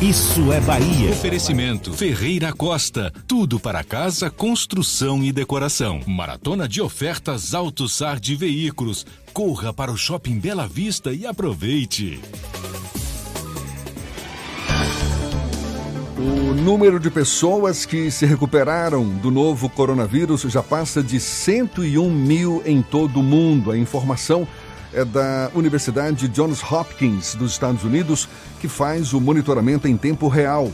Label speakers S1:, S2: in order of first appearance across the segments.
S1: Isso é Bahia.
S2: Oferecimento Ferreira Costa. Tudo para casa, construção e decoração. Maratona de ofertas AutoSar de veículos. Corra para o Shopping Bela Vista e aproveite.
S3: O número de pessoas que se recuperaram do novo coronavírus já passa de 101 mil em todo o mundo. A informação é da Universidade Johns Hopkins dos Estados Unidos, que faz o monitoramento em tempo real.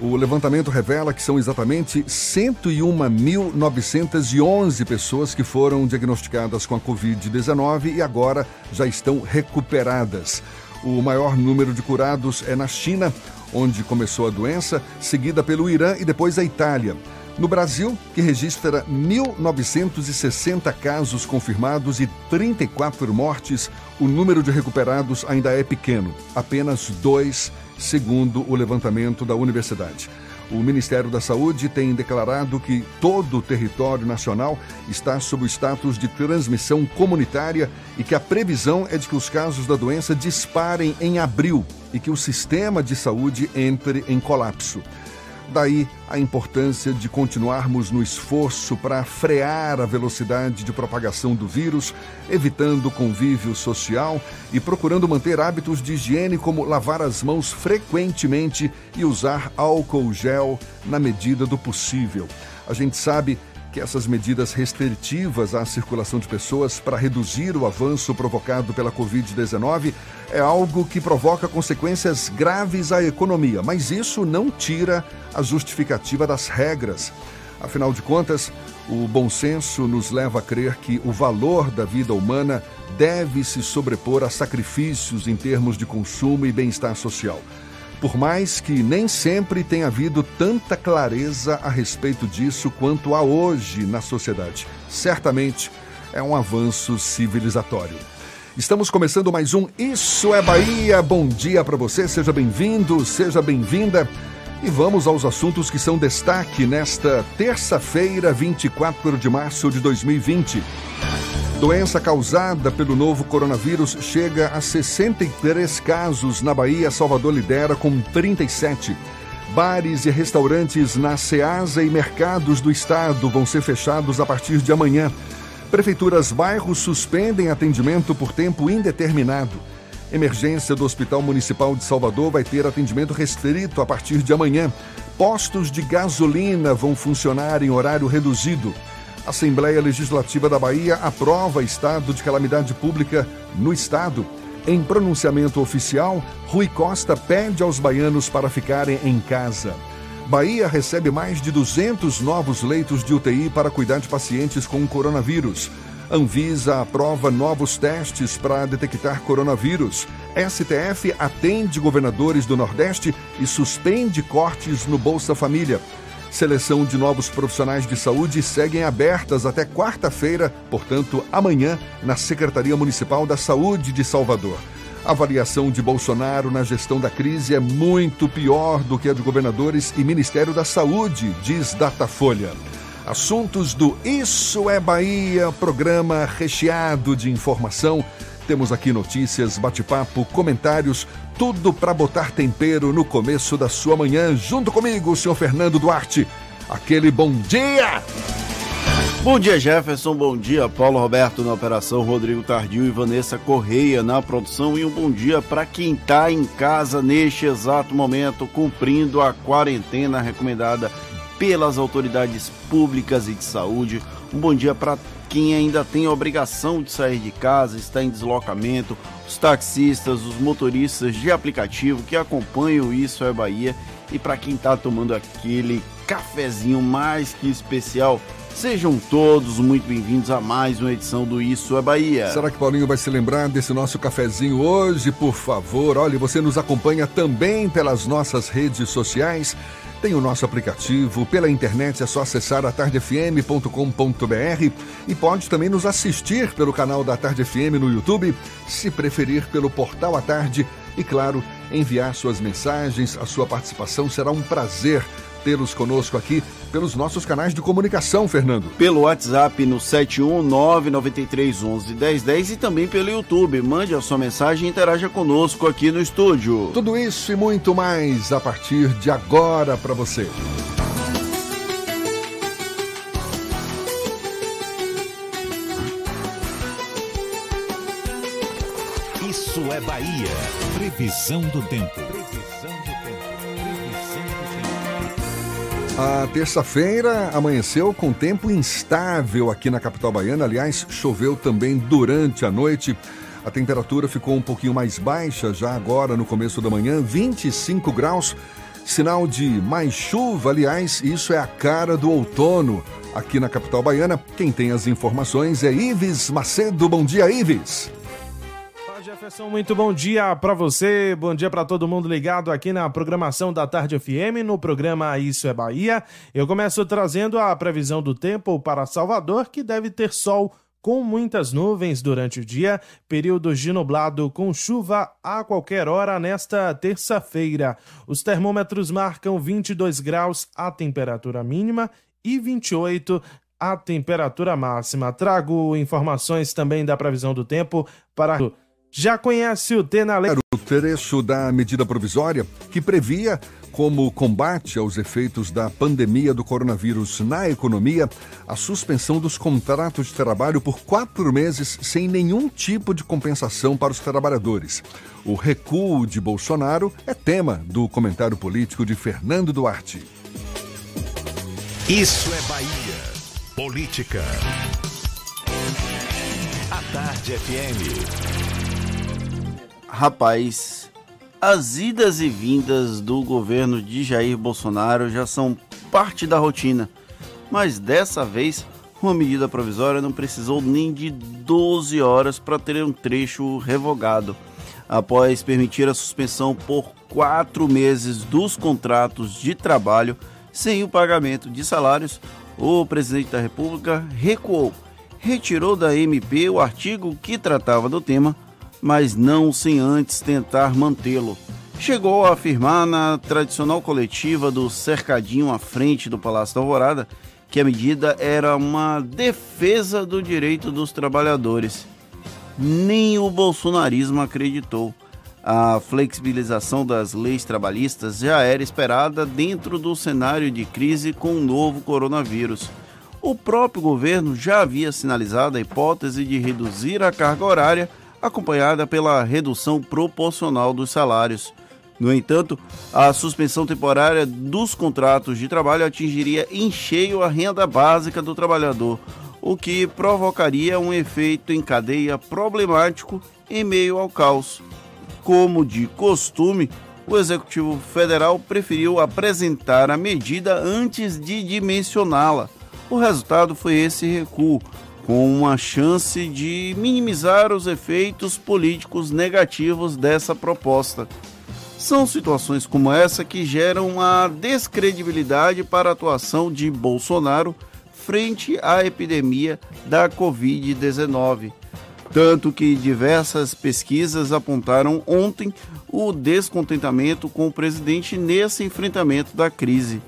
S3: O levantamento revela que são exatamente 101.911 pessoas que foram diagnosticadas com a Covid-19 e agora já estão recuperadas. O maior número de curados é na China, onde começou a doença, seguida pelo Irã e depois a Itália. No Brasil, que registra 1.960 casos confirmados e 34 mortes, o número de recuperados ainda é pequeno, apenas dois, segundo o levantamento da universidade. O Ministério da Saúde tem declarado que todo o território nacional está sob o status de transmissão comunitária e que a previsão é de que os casos da doença disparem em abril e que o sistema de saúde entre em colapso. Daí a importância de continuarmos no esforço para frear a velocidade de propagação do vírus, evitando convívio social e procurando manter hábitos de higiene como lavar as mãos frequentemente e usar álcool gel na medida do possível. A gente sabe que essas medidas restritivas à circulação de pessoas para reduzir o avanço provocado pela Covid-19 é algo que provoca consequências graves à economia, mas isso não tira a justificativa das regras. Afinal de contas, o bom senso nos leva a crer que o valor da vida humana deve se sobrepor a sacrifícios em termos de consumo e bem-estar social. Por mais que nem sempre tenha havido tanta clareza a respeito disso quanto há hoje na sociedade. Certamente é um avanço civilizatório. Estamos começando mais um Isso é Bahia. Bom dia para você, seja bem-vindo, seja bem-vinda. E vamos aos assuntos que são destaque nesta terça-feira, 24 de março de 2020. Doença causada pelo novo coronavírus chega a 63 casos na Bahia. Salvador lidera com 37. Bares e restaurantes na Ceasa e mercados do estado vão ser fechados a partir de amanhã. Prefeituras bairros suspendem atendimento por tempo indeterminado. Emergência do Hospital Municipal de Salvador vai ter atendimento restrito a partir de amanhã. Postos de gasolina vão funcionar em horário reduzido. Assembleia Legislativa da Bahia aprova estado de calamidade pública no estado. Em pronunciamento oficial, Rui Costa pede aos baianos para ficarem em casa. Bahia recebe mais de 200 novos leitos de UTI para cuidar de pacientes com coronavírus. Anvisa aprova novos testes para detectar coronavírus. STF atende governadores do Nordeste e suspende cortes no Bolsa Família. Seleção de novos profissionais de saúde seguem abertas até quarta-feira, portanto, amanhã, na Secretaria Municipal da Saúde de Salvador. A avaliação de Bolsonaro na gestão da crise é muito pior do que a de governadores e Ministério da Saúde, diz Datafolha. Assuntos do Isso é Bahia, programa recheado de informação. Temos aqui notícias, bate-papo, comentários, tudo para botar tempero no começo da sua manhã. Junto comigo, o senhor Fernando Duarte. Aquele bom dia!
S4: Bom dia, Jefferson. Bom dia, Paulo Roberto na operação, Rodrigo Tardio e Vanessa Correia na produção. E um bom dia para quem está em casa neste exato momento, cumprindo a quarentena recomendada pelas autoridades públicas e de saúde. Um bom dia para quem ainda tem a obrigação de sair de casa, está em deslocamento, os taxistas, os motoristas de aplicativo que acompanham Isso é Bahia e para quem está tomando aquele cafezinho mais que especial. Sejam todos muito bem-vindos a mais uma edição do Isso é Bahia.
S3: Será que Paulinho vai se lembrar desse nosso cafezinho hoje? Por favor, olha, você nos acompanha também pelas nossas redes sociais. Tem o nosso aplicativo, pela internet é só acessar atardefm.com.br e pode também nos assistir pelo canal da Tarde FM no YouTube, se preferir pelo portal à tarde. E, claro, enviar suas mensagens, a sua participação será um prazer tê-los conosco aqui pelos nossos canais de comunicação, Fernando.
S4: Pelo WhatsApp no 71993111010 e também pelo YouTube. Mande a sua mensagem e interaja conosco aqui no estúdio.
S3: Tudo isso e muito mais a partir de agora para você.
S1: Isso é Bahia. Previsão do tempo.
S3: A terça-feira amanheceu com tempo instável aqui na capital baiana. Aliás, choveu também durante a noite. A temperatura ficou um pouquinho mais baixa já agora no começo da manhã, 25 graus. Sinal de mais chuva, aliás, isso é a cara do outono aqui na capital baiana. Quem tem as informações é Ives Macedo. Bom dia, Ives.
S5: Jefferson, muito bom dia para você, bom dia para todo mundo ligado aqui na programação da Tarde FM, no programa Isso é Bahia. Eu começo trazendo a previsão do tempo para Salvador, que deve ter sol com muitas nuvens durante o dia, períodos de nublado com chuva a qualquer hora nesta terça-feira. Os termômetros marcam 22 graus a temperatura mínima e 28 a temperatura máxima. Trago informações também da previsão do tempo para já conhece o Tenale...
S3: O trecho da medida provisória que previa como combate aos efeitos da pandemia do coronavírus na economia, a suspensão dos contratos de trabalho por quatro meses sem nenhum tipo de compensação para os trabalhadores. O recuo de Bolsonaro é tema do comentário político de Fernando Duarte.
S1: Isso é Bahia. Política. A Tarde FM.
S4: Rapaz, as idas e vindas do governo de Jair Bolsonaro já são parte da rotina, mas dessa vez uma medida provisória não precisou nem de 12 horas para ter um trecho revogado. Após permitir a suspensão por quatro meses dos contratos de trabalho sem o pagamento de salários, o presidente da República recuou, retirou da MP o artigo que tratava do tema mas não sem antes tentar mantê-lo. Chegou a afirmar na tradicional coletiva do cercadinho à frente do Palácio da Alvorada que a medida era uma defesa do direito dos trabalhadores. Nem o bolsonarismo acreditou. A flexibilização das leis trabalhistas já era esperada dentro do cenário de crise com o novo coronavírus. O próprio governo já havia sinalizado a hipótese de reduzir a carga horária acompanhada pela redução proporcional dos salários. No entanto, a suspensão temporária dos contratos de trabalho atingiria em cheio a renda básica do trabalhador, o que provocaria um efeito em cadeia problemático em meio ao caos. Como de costume, o Executivo Federal preferiu apresentar a medida antes de dimensioná-la. O resultado foi esse recuo, com uma chance de minimizar os efeitos políticos negativos dessa proposta. São situações como essa que geram a descredibilidade para a atuação de Bolsonaro frente à epidemia da Covid-19. Tanto que diversas pesquisas apontaram ontem o descontentamento com o presidente nesse enfrentamento da crise.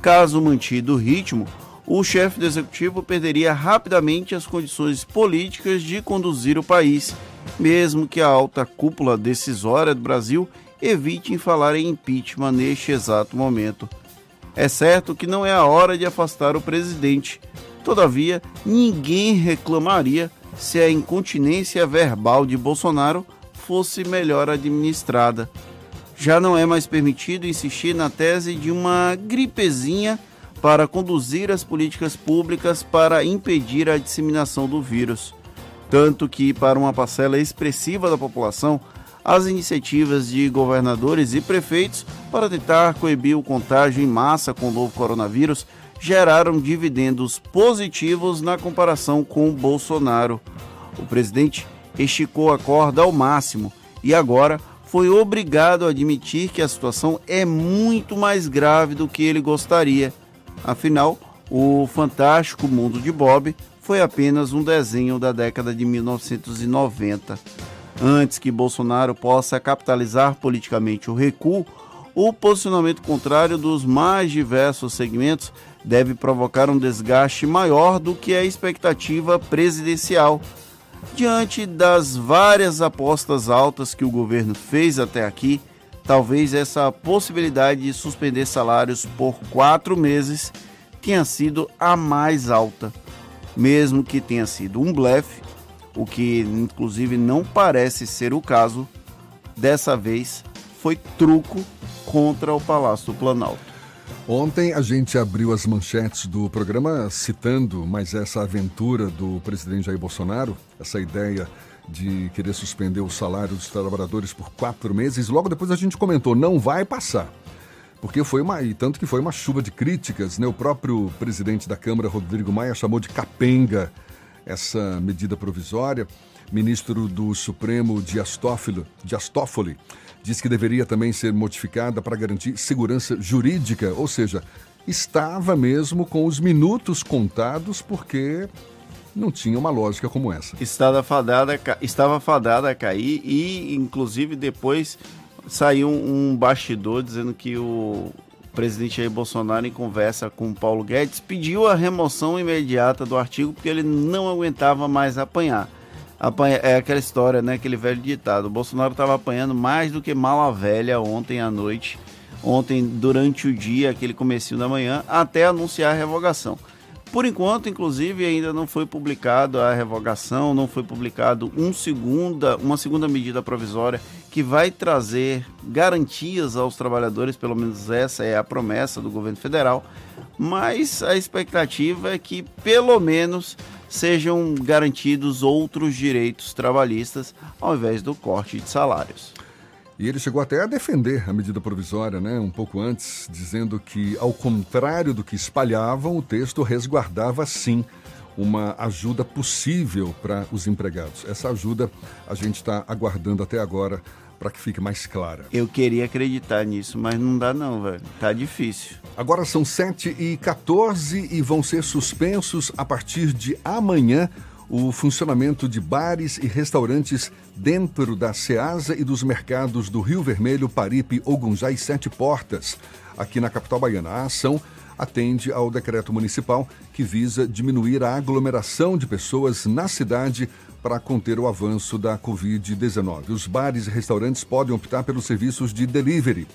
S4: Caso mantido o ritmo, o chefe do executivo perderia rapidamente as condições políticas de conduzir o país, mesmo que a alta cúpula decisória do Brasil evite falar em impeachment neste exato momento. É certo que não é a hora de afastar o presidente. Todavia, ninguém reclamaria se a incontinência verbal de Bolsonaro fosse melhor administrada. Já não é mais permitido insistir na tese de uma gripezinha para conduzir as políticas públicas para impedir a disseminação do vírus. Tanto que, para uma parcela expressiva da população, as iniciativas de governadores e prefeitos para tentar coibir o contágio em massa com o novo coronavírus geraram dividendos positivos na comparação com Bolsonaro. O presidente esticou a corda ao máximo e agora foi obrigado a admitir que a situação é muito mais grave do que ele gostaria. Afinal, o fantástico mundo de Bob foi apenas um desenho da década de 1990. Antes que Bolsonaro possa capitalizar politicamente o recuo, o posicionamento contrário dos mais diversos segmentos deve provocar um desgaste maior do que a expectativa presidencial. Diante das várias apostas altas que o governo fez até aqui, talvez essa possibilidade de suspender salários por quatro meses tenha sido a mais alta. Mesmo que tenha sido um blefe, o que inclusive não parece ser o caso, dessa vez foi truco contra o Palácio do Planalto.
S3: Ontem a gente abriu as manchetes do programa citando mais essa aventura do presidente Jair Bolsonaro, essa ideia de querer suspender o salário dos trabalhadores por quatro meses. Logo depois a gente comentou, não vai passar. Porque foi uma. E tanto que foi uma chuva de críticas, né? O próprio presidente da Câmara, Rodrigo Maia, chamou de capenga essa medida provisória. Ministro do Supremo Dias Toffoli, Dias Toffoli que deveria também ser modificada para garantir segurança jurídica, ou seja, estava mesmo com os minutos contados porque não tinha uma lógica como essa.
S4: Estava fadada, estava fadada a cair e, inclusive, depois saiu um bastidor dizendo que o presidente Jair Bolsonaro, em conversa com Paulo Guedes, pediu a remoção imediata do artigo porque ele não aguentava mais apanhar. Apanha, é aquela história, né? Aquele velho ditado. O Bolsonaro estava apanhando mais do que mala velha ontem à noite, ontem durante o dia, aquele comecinho da manhã, até anunciar a revogação. Por enquanto, inclusive, ainda não foi publicado a revogação, não foi publicado um segunda, uma segunda medida provisória que vai trazer garantias aos trabalhadores, pelo menos essa é a promessa do governo federal, mas a expectativa é que pelo menos sejam garantidos outros direitos trabalhistas ao invés do corte de salários.
S3: E ele chegou até a defender a medida provisória, né, um pouco antes, dizendo que, ao contrário do que espalhavam, o texto resguardava sim uma ajuda possível para os empregados. Essa ajuda a gente está aguardando até agora para que fique mais clara.
S4: Eu queria acreditar nisso, mas não dá não, velho. Tá difícil.
S3: Agora são 7 e 14 e vão ser suspensos a partir de amanhã o funcionamento de bares e restaurantes dentro da Ceasa e dos mercados do Rio Vermelho, Paripe, Ogunjá e Sete Portas, aqui na capital baiana. A ação atende ao decreto municipal que visa diminuir a aglomeração de pessoas na cidade para conter o avanço da Covid-19. Os bares e restaurantes podem optar pelos serviços de delivery,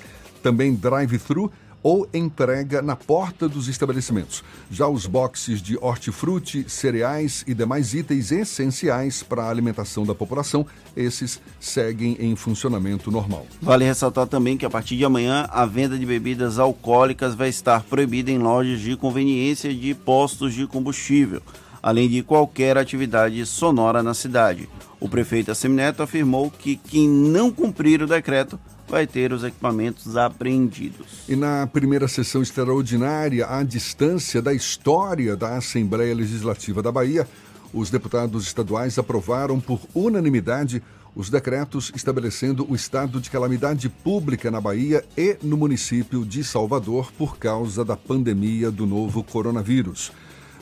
S3: também drive-thru ou entrega na porta dos estabelecimentos. Já os boxes de hortifruti, cereais e demais itens essenciais para a alimentação da população, esses seguem em funcionamento normal.
S4: Vale ressaltar também que a partir de amanhã a venda de bebidas alcoólicas vai estar proibida em lojas de conveniência de postos de combustível, além de qualquer atividade sonora na cidade. O prefeito Assemineto afirmou que quem não cumprir o decreto vai ter os equipamentos apreendidos.
S3: E na primeira sessão extraordinária, à distância da história da Assembleia Legislativa da Bahia, os deputados estaduais aprovaram por unanimidade os decretos estabelecendo o estado de calamidade pública na Bahia e no município de Salvador por causa da pandemia do novo coronavírus.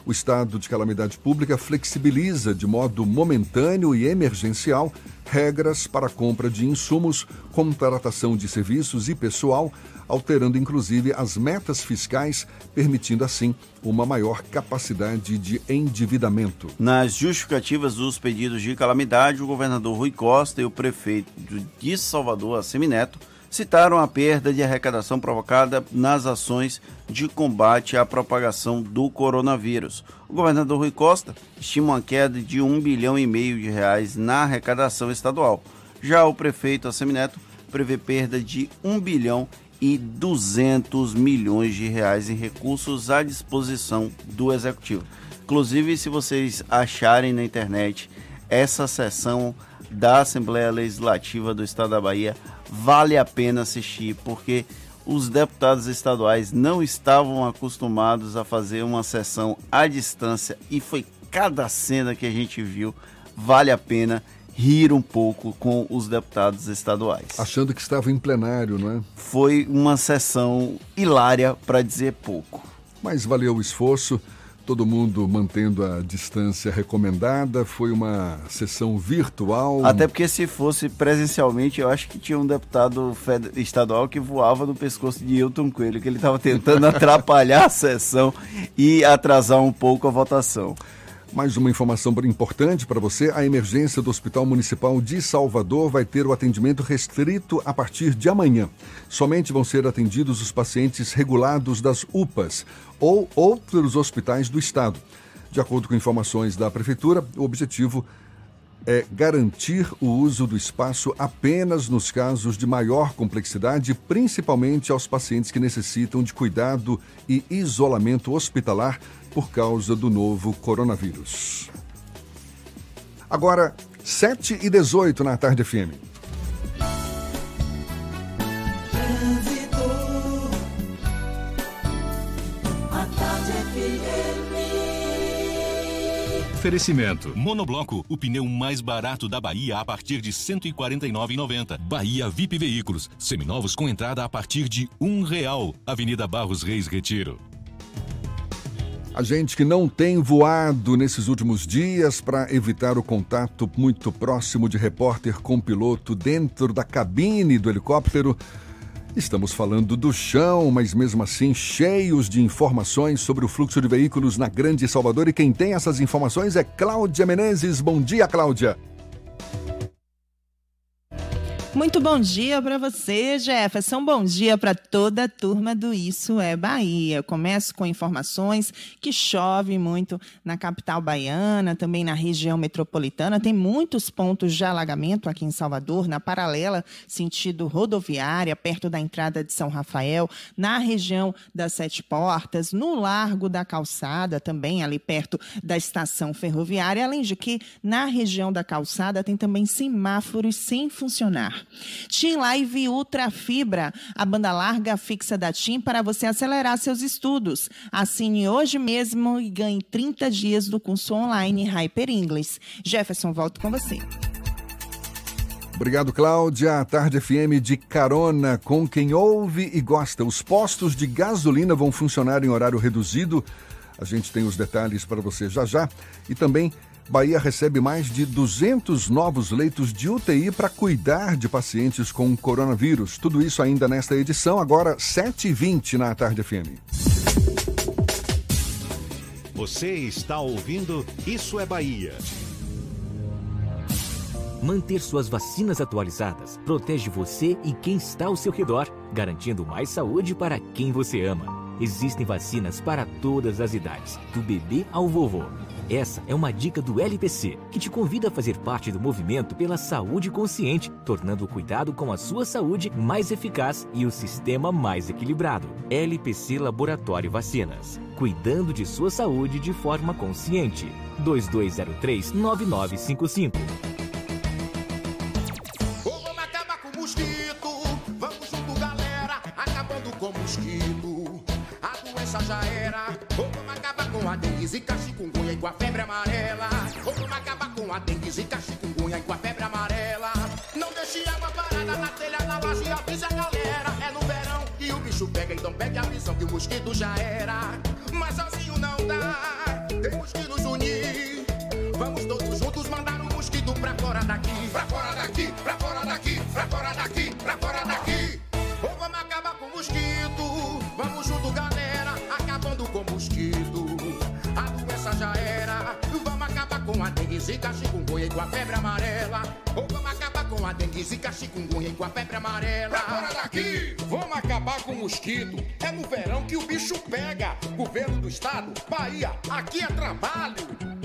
S3: O estado de calamidade pública flexibiliza de modo momentâneo e emergencial regras para compra de insumos, contratação de serviços e pessoal, alterando inclusive as metas fiscais, permitindo assim uma maior capacidade de endividamento.
S4: Nas justificativas dos pedidos de calamidade, o governador Rui Costa e o prefeito de Salvador, Assemineto, citaram a perda de arrecadação provocada nas ações de combate à propagação do coronavírus. O governador Rui Costa estima uma queda de um bilhão e meio de reais na arrecadação estadual. Já o prefeito Assemineto prevê perda de um bilhão e 200 milhões de reais em recursos à disposição do executivo. Inclusive, se vocês acharem na internet essa sessão da Assembleia Legislativa do Estado da Bahia, vale a pena assistir, porque os deputados estaduais não estavam acostumados a fazer uma sessão à distância e foi cada cena que a gente viu, vale a pena rir um pouco com os deputados estaduais.
S3: Achando que estava em plenário, não é?
S4: Foi uma sessão hilária, para dizer pouco.
S3: Mas valeu o esforço todo mundo mantendo a distância recomendada. Foi uma sessão virtual.
S4: Até porque se fosse presencialmente, eu acho que tinha um deputado estadual que voava no pescoço de Hilton Coelho, que ele estava tentando atrapalhar a sessão e atrasar um pouco a votação.
S3: Mais uma informação importante para você: a emergência do Hospital Municipal de Salvador vai ter o atendimento restrito a partir de amanhã. Somente vão ser atendidos os pacientes regulados das UPAs ou outros hospitais do estado. De acordo com informações da Prefeitura, o objetivo é garantir o uso do espaço apenas nos casos de maior complexidade, principalmente aos pacientes que necessitam de cuidado e isolamento hospitalar por causa do novo coronavírus. Agora, 7 e 18 na tarde FM.
S2: Oferecimento. Monobloco, o pneu mais barato da Bahia a partir de R$ 149,90. Bahia VIP Veículos, seminovos com entrada a partir de um real. Avenida Barros Reis Retiro.
S3: A gente que não tem voado nesses últimos dias para evitar o contato muito próximo de repórter com piloto dentro da cabine do helicóptero. Estamos falando do chão, mas mesmo assim cheios de informações sobre o fluxo de veículos na Grande Salvador. E quem tem essas informações é Cláudia Menezes. Bom dia, Cláudia.
S6: Muito bom dia para você, Jefferson. Bom dia para toda a turma do Isso é Bahia. Eu começo com informações que chove muito na capital baiana, também na região metropolitana. Tem muitos pontos de alagamento aqui em Salvador, na paralela sentido rodoviária, perto da entrada de São Rafael, na região das Sete Portas, no Largo da Calçada, também ali perto da estação ferroviária, além de que na região da calçada tem também semáforos sem funcionar. TIM Live Ultra Fibra, a banda larga fixa da TIM para você acelerar seus estudos. Assine hoje mesmo e ganhe 30 dias do curso online Hyper English. Jefferson, volto com você.
S3: Obrigado, Cláudia. A Tarde FM de carona com quem ouve e gosta. Os postos de gasolina vão funcionar em horário reduzido. A gente tem os detalhes para você já já. E também Bahia recebe mais de 200 novos leitos de UTI para cuidar de pacientes com coronavírus. Tudo isso ainda nesta edição, agora 7h20 na Tarde FM.
S1: Você está ouvindo Isso é Bahia.
S7: Manter suas vacinas atualizadas protege você e quem está ao seu redor, garantindo mais saúde para quem você ama. Existem vacinas para todas as idades, do bebê ao vovô. Essa é uma dica do LPC, que te convida a fazer parte do movimento pela saúde consciente, tornando o cuidado com a sua saúde mais eficaz e o sistema mais equilibrado. LPC Laboratório Vacinas. Cuidando de sua saúde de forma consciente. 2203-9955.
S8: Vamos acabar com o mosquito. Vamos junto, galera. Acabando com o mosquito. A doença já era. A dengue, zika, chikungunya e com a febre amarela. Vamos acabar com a dengue, zika, chikungunya e com a febre amarela. Não deixe água parada na telha, na laje, avisa a galera. É no verão e o bicho pega, então pegue a visão que o mosquito já era. Mas sozinho não dá, temos que nos unir. Vamos todos juntos mandar o mosquito pra fora daqui, pra fora daqui. Zika, chikungunya e com a febre amarela. Ou vamos acabar com a dengue, zika, chikungunya e com a febre amarela. Fora daqui! Vamos acabar com o mosquito. É no verão que o bicho pega. Governo do estado, Bahia, aqui é trabalho.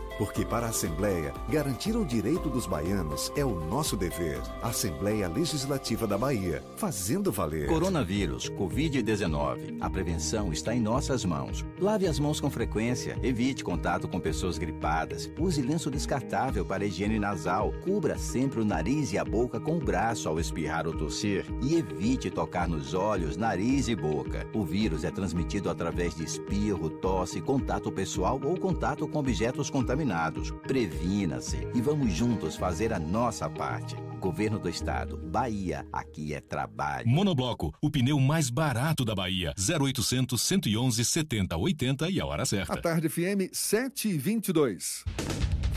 S9: Porque para a Assembleia, garantir o direito dos baianos é o nosso dever. Assembleia Legislativa da Bahia, fazendo valer.
S10: Coronavírus, Covid-19. A prevenção está em nossas mãos. Lave as mãos com frequência, evite contato com pessoas gripadas, use lenço descartável para higiene nasal, cubra sempre o nariz e a boca com o braço ao espirrar ou tossir e evite tocar nos olhos, nariz e boca. O vírus é transmitido através de espirro, tosse, contato pessoal ou contato com objetos contaminados. Previna-se e vamos juntos fazer a nossa parte. Governo do Estado, Bahia, aqui é trabalho.
S2: Monobloco, o pneu mais barato da Bahia. 0800 111 70 80 e a hora certa.
S3: A tarde FM 7 e 22.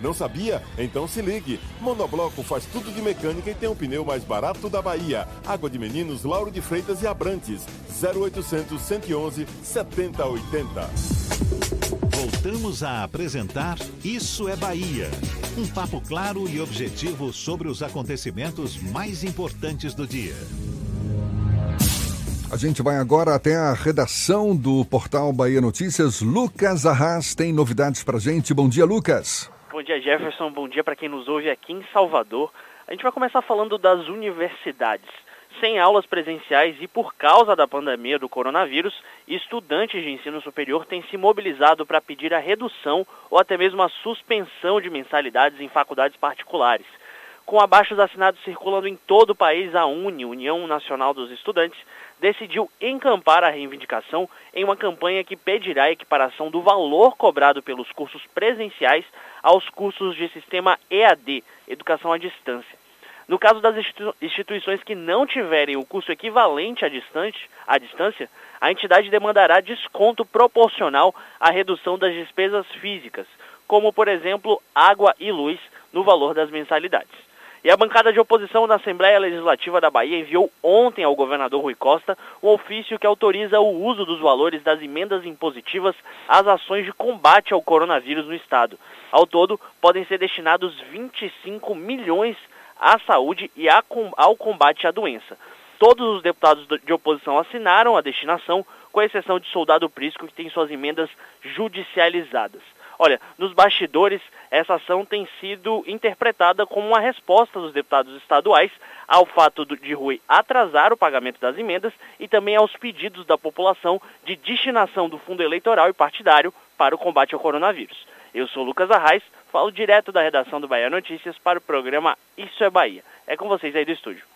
S11: Não sabia? Então se ligue. Monobloco faz tudo de mecânica e tem o pneu mais barato da Bahia. Água de Meninos, Lauro de Freitas e Abrantes. 0800 111 7080.
S1: Voltamos a apresentar Isso é Bahia. Um papo claro e objetivo sobre os acontecimentos mais importantes do dia.
S3: A gente vai agora até a redação do portal Bahia Notícias. Lucas Arras tem novidades pra gente. Bom dia, Lucas.
S12: Bom dia, Jefferson. Bom dia para quem nos ouve aqui em Salvador. A gente vai começar falando das universidades. Sem aulas presenciais e por causa da pandemia do coronavírus, estudantes de ensino superior têm se mobilizado para pedir a redução ou até mesmo a suspensão de mensalidades em faculdades particulares. Com abaixos assinados circulando em todo o país, a UNE, União Nacional dos Estudantes, decidiu encampar a reivindicação em uma campanha que pedirá a equiparação do valor cobrado pelos cursos presenciais aos cursos de sistema EAD, Educação à Distância. No caso das instituições que não tiverem o curso equivalente à, à distância, a entidade demandará desconto proporcional à redução das despesas físicas, como, por exemplo, água e luz, no valor das mensalidades. E a bancada de oposição da Assembleia Legislativa da Bahia enviou ontem ao governador Rui Costa um ofício que autoriza o uso dos valores das emendas impositivas às ações de combate ao coronavírus no estado. Ao todo, podem ser destinados 25 milhões à saúde e ao combate à doença. Todos os deputados de oposição assinaram a destinação, com exceção de Soldado Prisco, que tem suas emendas judicializadas. Olha, nos bastidores, essa ação tem sido interpretada como uma resposta dos deputados estaduais ao fato de Rui atrasar o pagamento das emendas e também aos pedidos da população de destinação do fundo eleitoral e partidário para o combate ao coronavírus. Eu sou Lucas Arraes, falo direto da redação do Bahia Notícias para o programa Isso é Bahia. É com vocês aí do estúdio.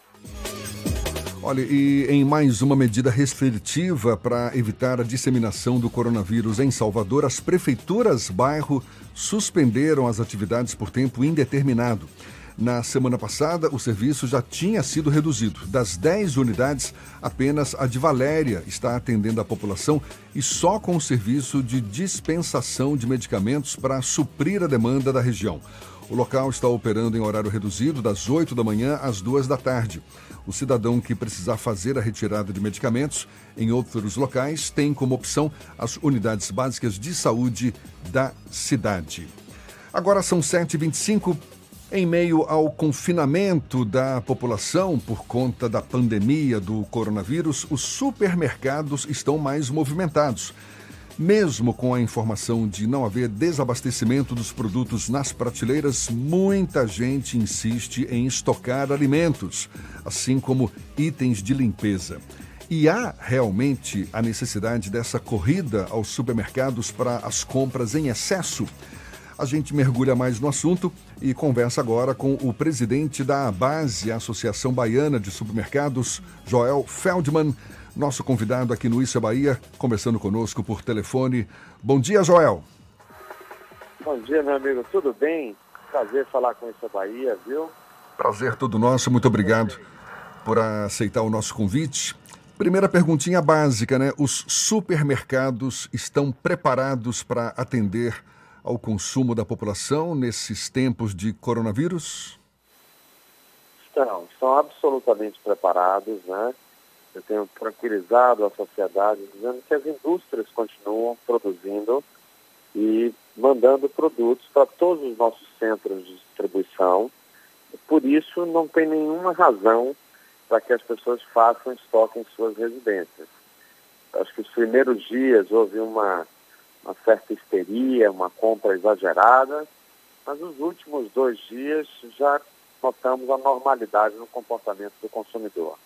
S3: Olha, e em mais uma medida restritiva para evitar a disseminação do coronavírus em Salvador, as prefeituras bairro suspenderam as atividades por tempo indeterminado. Na semana passada, o serviço já tinha sido reduzido. Das 10 unidades, apenas a de Valéria está atendendo a população e só com o serviço de dispensação de medicamentos para suprir a demanda da região. O local está operando em horário reduzido, das 8 da manhã às 2 da tarde. O cidadão que precisar fazer a retirada de medicamentos em outros locais tem como opção as unidades básicas de saúde da cidade. Agora são 7h25. Em meio ao confinamento da população por conta da pandemia do coronavírus, os supermercados estão mais movimentados. Mesmo com a informação de não haver desabastecimento dos produtos nas prateleiras, muita gente insiste em estocar alimentos, assim como itens de limpeza. E há realmente a necessidade dessa corrida aos supermercados para as compras em excesso? A gente mergulha mais no assunto e conversa agora com o presidente da Base, Associação Baiana de Supermercados, Joel Feldman, nosso convidado aqui no Isso é Bahia, conversando conosco por telefone. Bom dia, Joel.
S13: Bom dia, meu amigo. Tudo bem? Prazer falar com Isso é Bahia, viu?
S3: Prazer todo nosso. Muito obrigado por aceitar o nosso convite. Primeira perguntinha básica, né? Os supermercados estão preparados para atender ao consumo da população nesses tempos de coronavírus?
S13: Estão, estão absolutamente preparados, né? Eu tenho tranquilizado a sociedade dizendo que as indústrias continuam produzindo e mandando produtos para todos os nossos centros de distribuição. Por isso, não tem nenhuma razão para que as pessoas façam estoque em suas residências. Acho que os primeiros dias houve uma uma certa histeria, uma compra exagerada, mas nos últimos dois dias já notamos a normalidade no comportamento do consumidor.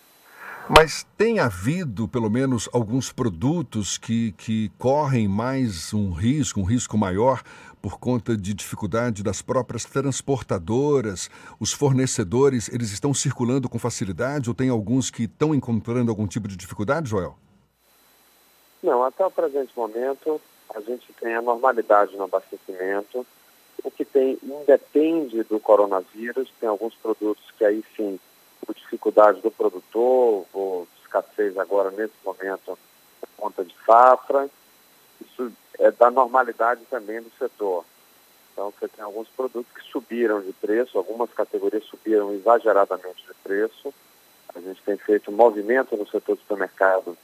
S3: Mas tem havido, pelo menos, alguns produtos que, que correm mais um risco, um risco maior, por conta de dificuldade das próprias transportadoras, os fornecedores, eles estão circulando com facilidade ou tem alguns que estão encontrando algum tipo de dificuldade, Joel?
S13: Não, até o presente momento, a gente tem a normalidade no abastecimento. O que tem independe do coronavírus, tem alguns produtos que aí sim, por dificuldade do produtor, ou escassez agora nesse momento, por conta de safra. Isso é da normalidade também do setor. Então você tem alguns produtos que subiram de preço, algumas categorias subiram exageradamente de preço. A gente tem feito um movimento no setor do supermercado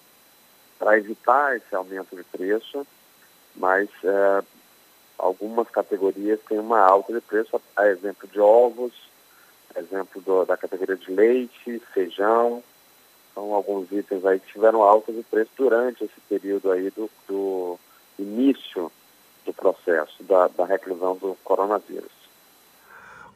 S13: para evitar esse aumento de preço mas é, algumas categorias têm uma alta de preço, a exemplo de ovos, exemplo do, da categoria de leite, feijão, são alguns itens aí que tiveram alta de preço durante esse período aí do, do início do processo da, da reclusão do coronavírus.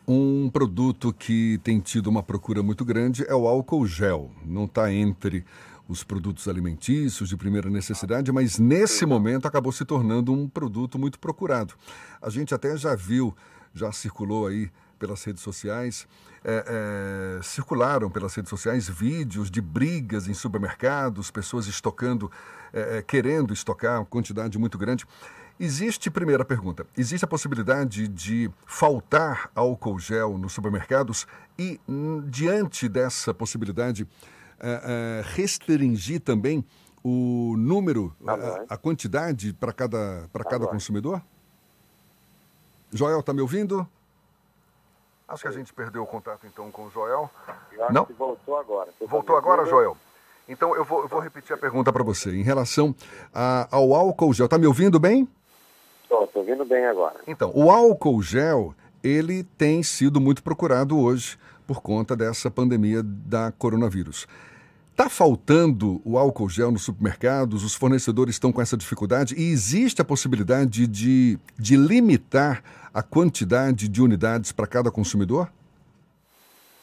S3: Um produto que tem tido uma procura muito grande é o álcool gel. Não está entre os produtos alimentícios de primeira necessidade, mas nesse momento acabou se tornando um produto muito procurado. A gente até já viu, já circulou aí pelas redes sociais, é, é, circularam pelas redes sociais vídeos de brigas em supermercados, pessoas estocando, é, é querendo estocar uma quantidade muito grande. Existe, primeira pergunta, existe a possibilidade de faltar álcool gel nos supermercados e, hum, diante dessa possibilidade, uh, restringir também o número, tá a, a, quantidade para cada, tá cada consumidor? Joel, está me ouvindo? Acho que a gente perdeu o contato então com o Joel.
S13: Não? voltou agora. Você
S3: voltou tá agora, Joel? Então eu vou, eu vou repetir a pergunta para você. Em relação a, ao álcool gel, está me ouvindo bem?
S13: Estou, estou ouvindo bem agora.
S3: Então, o álcool gel, ele tem sido muito procurado hoje por conta dessa pandemia da coronavírus. Está faltando o álcool gel nos supermercados? Os fornecedores estão com essa dificuldade? E existe a possibilidade de, de limitar a quantidade de unidades para cada consumidor?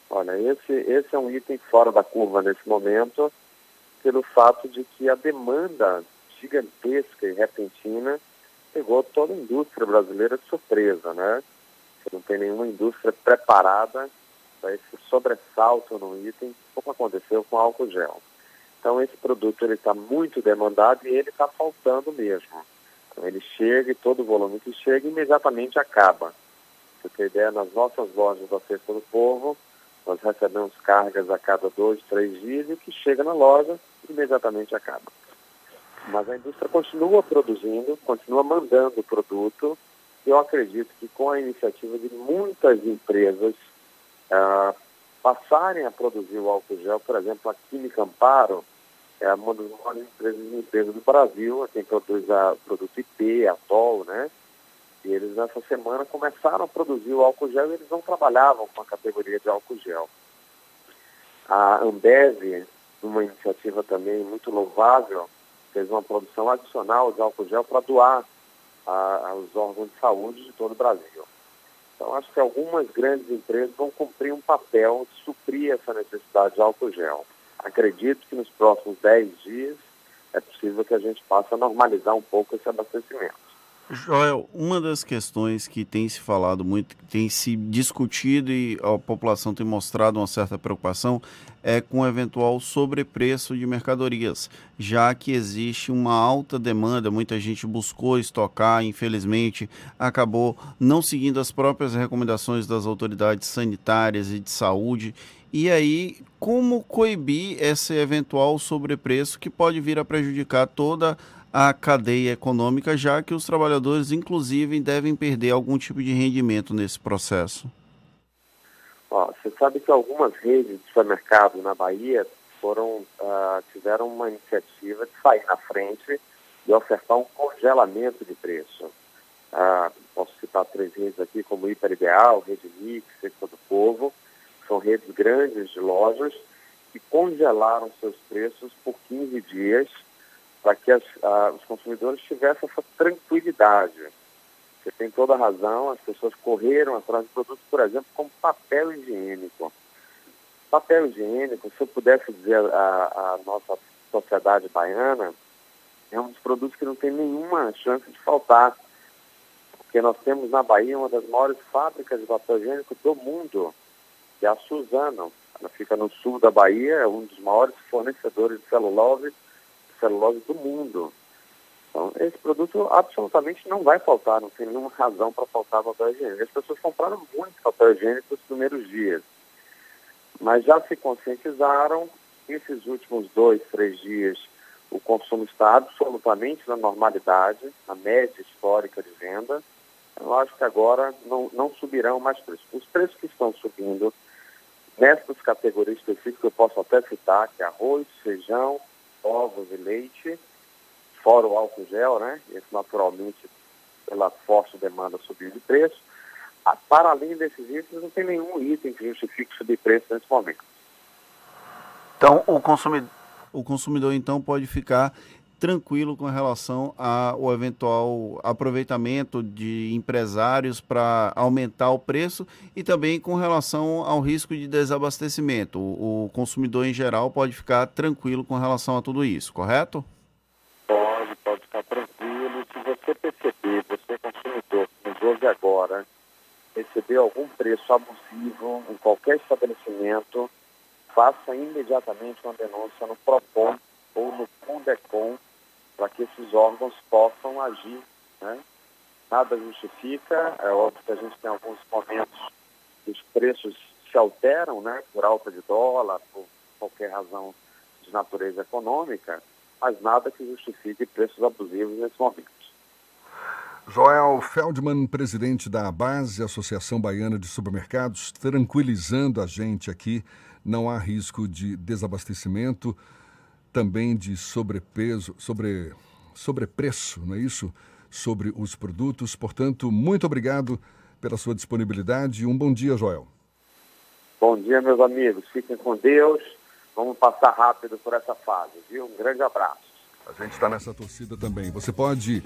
S13: Olha, esse, esse é um item fora da curva nesse momento, pelo fato de que a demanda gigantesca e repentina pegou toda a indústria brasileira de surpresa, né? Você não tem nenhuma indústria preparada para esse sobressalto no item, como aconteceu com álcool gel. Então esse produto ele está muito demandado e ele está faltando mesmo. Então ele chega e todo o volume que chega imediatamente acaba. Você tem ideia, nas nossas lojas da Festa do Povo, nós recebemos cargas a cada dois, três dias e o que chega na loja imediatamente acaba. Mas a indústria continua produzindo, continua mandando o produto. Eu acredito que com a iniciativa de muitas empresas uh, passarem a produzir o álcool gel, por exemplo, a Química Amparo, é uma das maiores empresas de limpeza do Brasil, quem produz o produto IP, Atol, né? E eles nessa semana começaram a produzir o álcool gel e eles não trabalhavam com a categoria de álcool gel. A Ambev, uma iniciativa também muito louvável, fez uma produção adicional de álcool gel para doar a, aos órgãos de saúde de todo o Brasil. Então, acho que algumas grandes empresas vão cumprir um papel de suprir essa necessidade de álcool gel. Acredito que nos próximos 10 dias é possível que a gente possa normalizar um pouco esse abastecimento.
S4: Joel, uma das questões que tem se falado muito, tem se discutido e a população tem mostrado uma certa preocupação é com o eventual sobrepreço de mercadorias, já que existe uma alta demanda, muita gente buscou estocar, infelizmente acabou não seguindo as próprias recomendações das autoridades sanitárias e de saúde. E aí, como coibir esse eventual sobrepreço que pode vir a prejudicar toda a a cadeia econômica, já que os trabalhadores, inclusive, devem perder algum tipo de rendimento nesse processo?
S13: Ó, você sabe que algumas redes de supermercado na Bahia foram, uh, tiveram uma iniciativa de sair na frente e ofertar um congelamento de preço. Uh, posso citar três redes aqui, como Hiper Ideal, Rede Mix, Sector do Povo, são redes grandes de lojas que congelaram seus preços por 15 dias para que as, a, os consumidores tivessem essa tranquilidade. Você tem toda a razão, as pessoas correram atrás de produtos, por exemplo, como papel higiênico. Papel higiênico, se eu pudesse dizer a, a nossa sociedade baiana, é um dos produtos que não tem nenhuma chance de faltar. Porque nós temos na Bahia uma das maiores fábricas de papel higiênico do mundo, que é a Suzano. Ela fica no sul da Bahia, é um dos maiores fornecedores de celulose celulose do mundo. Então, esse produto absolutamente não vai faltar, não tem nenhuma razão para faltar papel higiênico. As pessoas compraram muito papel higiênico nos primeiros dias, mas já se conscientizaram. Esses últimos dois, três dias, o consumo está absolutamente na normalidade, na média histórica de venda. Eu acho que agora não, não subirão mais preços. Os preços que estão subindo nessas categorias específicas, eu posso até citar, que arroz, feijão, ovos e leite, fora o álcool gel, né? Esse naturalmente, pela forte demanda, subiu de preço. Ah, para além desses itens, não tem nenhum item que justifique subir preço nesse momento.
S4: Então, o consumidor, o consumidor então pode ficar tranquilo com relação ao eventual aproveitamento de empresários para aumentar o preço e também com relação ao risco de desabastecimento. O, consumidor em geral pode ficar tranquilo com relação a tudo isso, correto?
S13: Pode, pode ficar tranquilo. Se você perceber, você consumidor nos ouve agora, receber algum preço abusivo em qualquer estabelecimento, faça imediatamente uma denúncia no PROCON ou no Fundecom para que esses órgãos possam agir. Né? Nada justifica, é óbvio que a gente tem alguns momentos que os preços se alteram, né, por alta de dólar, por qualquer razão de natureza econômica, mas nada que justifique preços abusivos nesse momento.
S3: Joel Feldman, presidente da Base, Associação Baiana de Supermercados, tranquilizando a gente aqui, não há risco de desabastecimento também de sobrepeso, sobre, sobrepreço, não é isso? Sobre os produtos. Portanto, muito obrigado pela sua disponibilidade e um bom dia, Joel.
S13: Bom dia, meus amigos. Fiquem com Deus. Vamos passar rápido por essa fase, viu? Um grande abraço.
S3: A gente está nessa torcida também. Você pode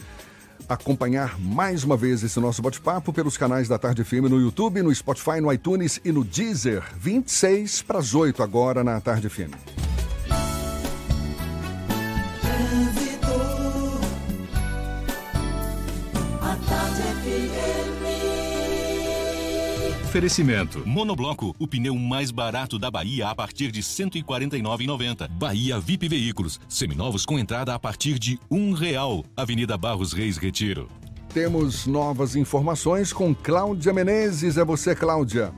S3: acompanhar mais uma vez esse nosso bate-papo pelos canais da Tarde FM no YouTube, no Spotify, no iTunes e no Deezer. 26 para as 8 agora na Tarde FM.
S2: Oferecimento. Monobloco, o pneu mais barato da Bahia a partir de R$ 149,90. Bahia VIP Veículos, seminovos com entrada a partir de um real. Avenida Barros Reis Retiro.
S3: Temos novas informações com Cláudia Menezes. É você, Cláudia.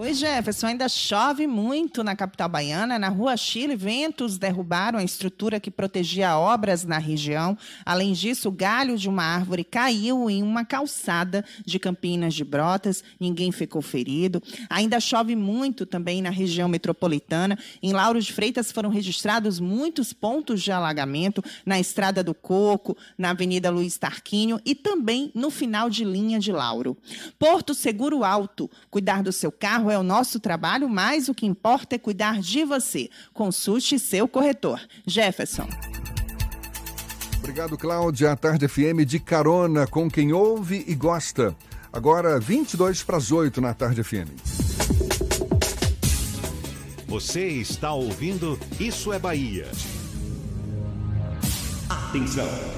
S6: Oi, Jefferson. Ainda chove muito na capital baiana. Na rua Chile, ventos derrubaram a estrutura que protegia obras na região. Além disso, o galho de uma árvore caiu em uma calçada de Campinas de Brotas. Ninguém ficou ferido. Ainda chove muito também na região metropolitana. Em Lauro de Freitas foram registrados muitos pontos de alagamento na Estrada do Coco, na Avenida Luiz Tarquínio e também no final de linha de Lauro. Porto Seguro Alto. Cuidar do seu carro carro é o nosso trabalho, mas o que importa é cuidar de você. Consulte seu corretor. Jefferson.
S3: Obrigado, Cláudia. A Tarde FM de carona com quem ouve e gosta. Agora, 22 para as 8 na Tarde FM.
S1: Você está ouvindo Isso é Bahia.
S14: Atenção!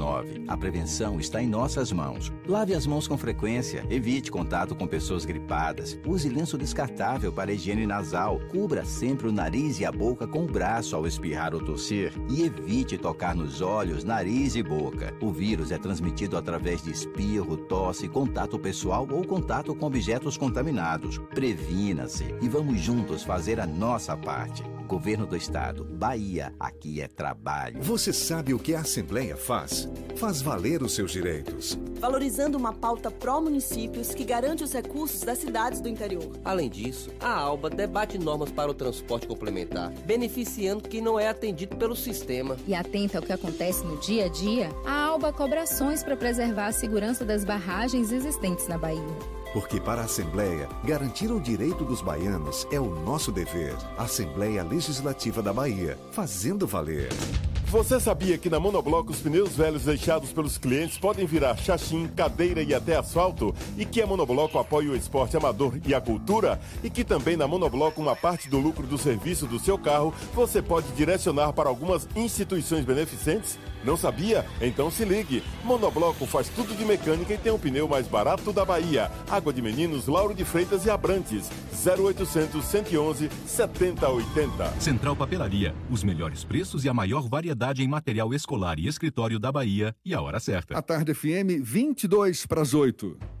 S10: A prevenção está em nossas mãos. Lave as mãos com frequência, evite contato com pessoas gripadas, use lenço descartável para higiene nasal, cubra sempre o nariz e a boca com o braço ao espirrar ou tossir e evite tocar nos olhos, nariz e boca. O vírus é transmitido através de espirro, tosse, contato pessoal ou contato com objetos contaminados. Previna-se e vamos juntos fazer a nossa parte. Governo do Estado, Bahia, aqui é trabalho.
S1: Você sabe o que a Assembleia faz? Faz valer os seus direitos.
S15: Valorizando uma pauta pró-municípios que garante os recursos das cidades do interior.
S16: Além disso, a ALBA debate normas para o transporte complementar, beneficiando quem não é atendido pelo sistema.
S17: E atenta ao que acontece no dia a dia, a ALBA cobra ações para preservar a segurança das barragens existentes na Bahia.
S1: Porque para a Assembleia, garantir o direito dos baianos é o nosso dever. Assembleia Legislativa da Bahia, fazendo valer.
S11: Você sabia que na Monobloco os pneus velhos deixados pelos clientes podem virar chachim, cadeira e até asfalto? E que a Monobloco apoia o esporte amador e a cultura? E que também na Monobloco uma parte do lucro do serviço do seu carro você pode direcionar para algumas instituições beneficentes? Não sabia? Então se ligue. Monobloco faz tudo de mecânica e tem o pneu mais barato da Bahia. Água de Meninos, Lauro de Freitas e Abrantes. 0800 111 7080.
S18: Central Papelaria. Os melhores preços e a maior variedade em material escolar e escritório da Bahia. E a hora certa.
S3: A tarde FM, 22 para as 8.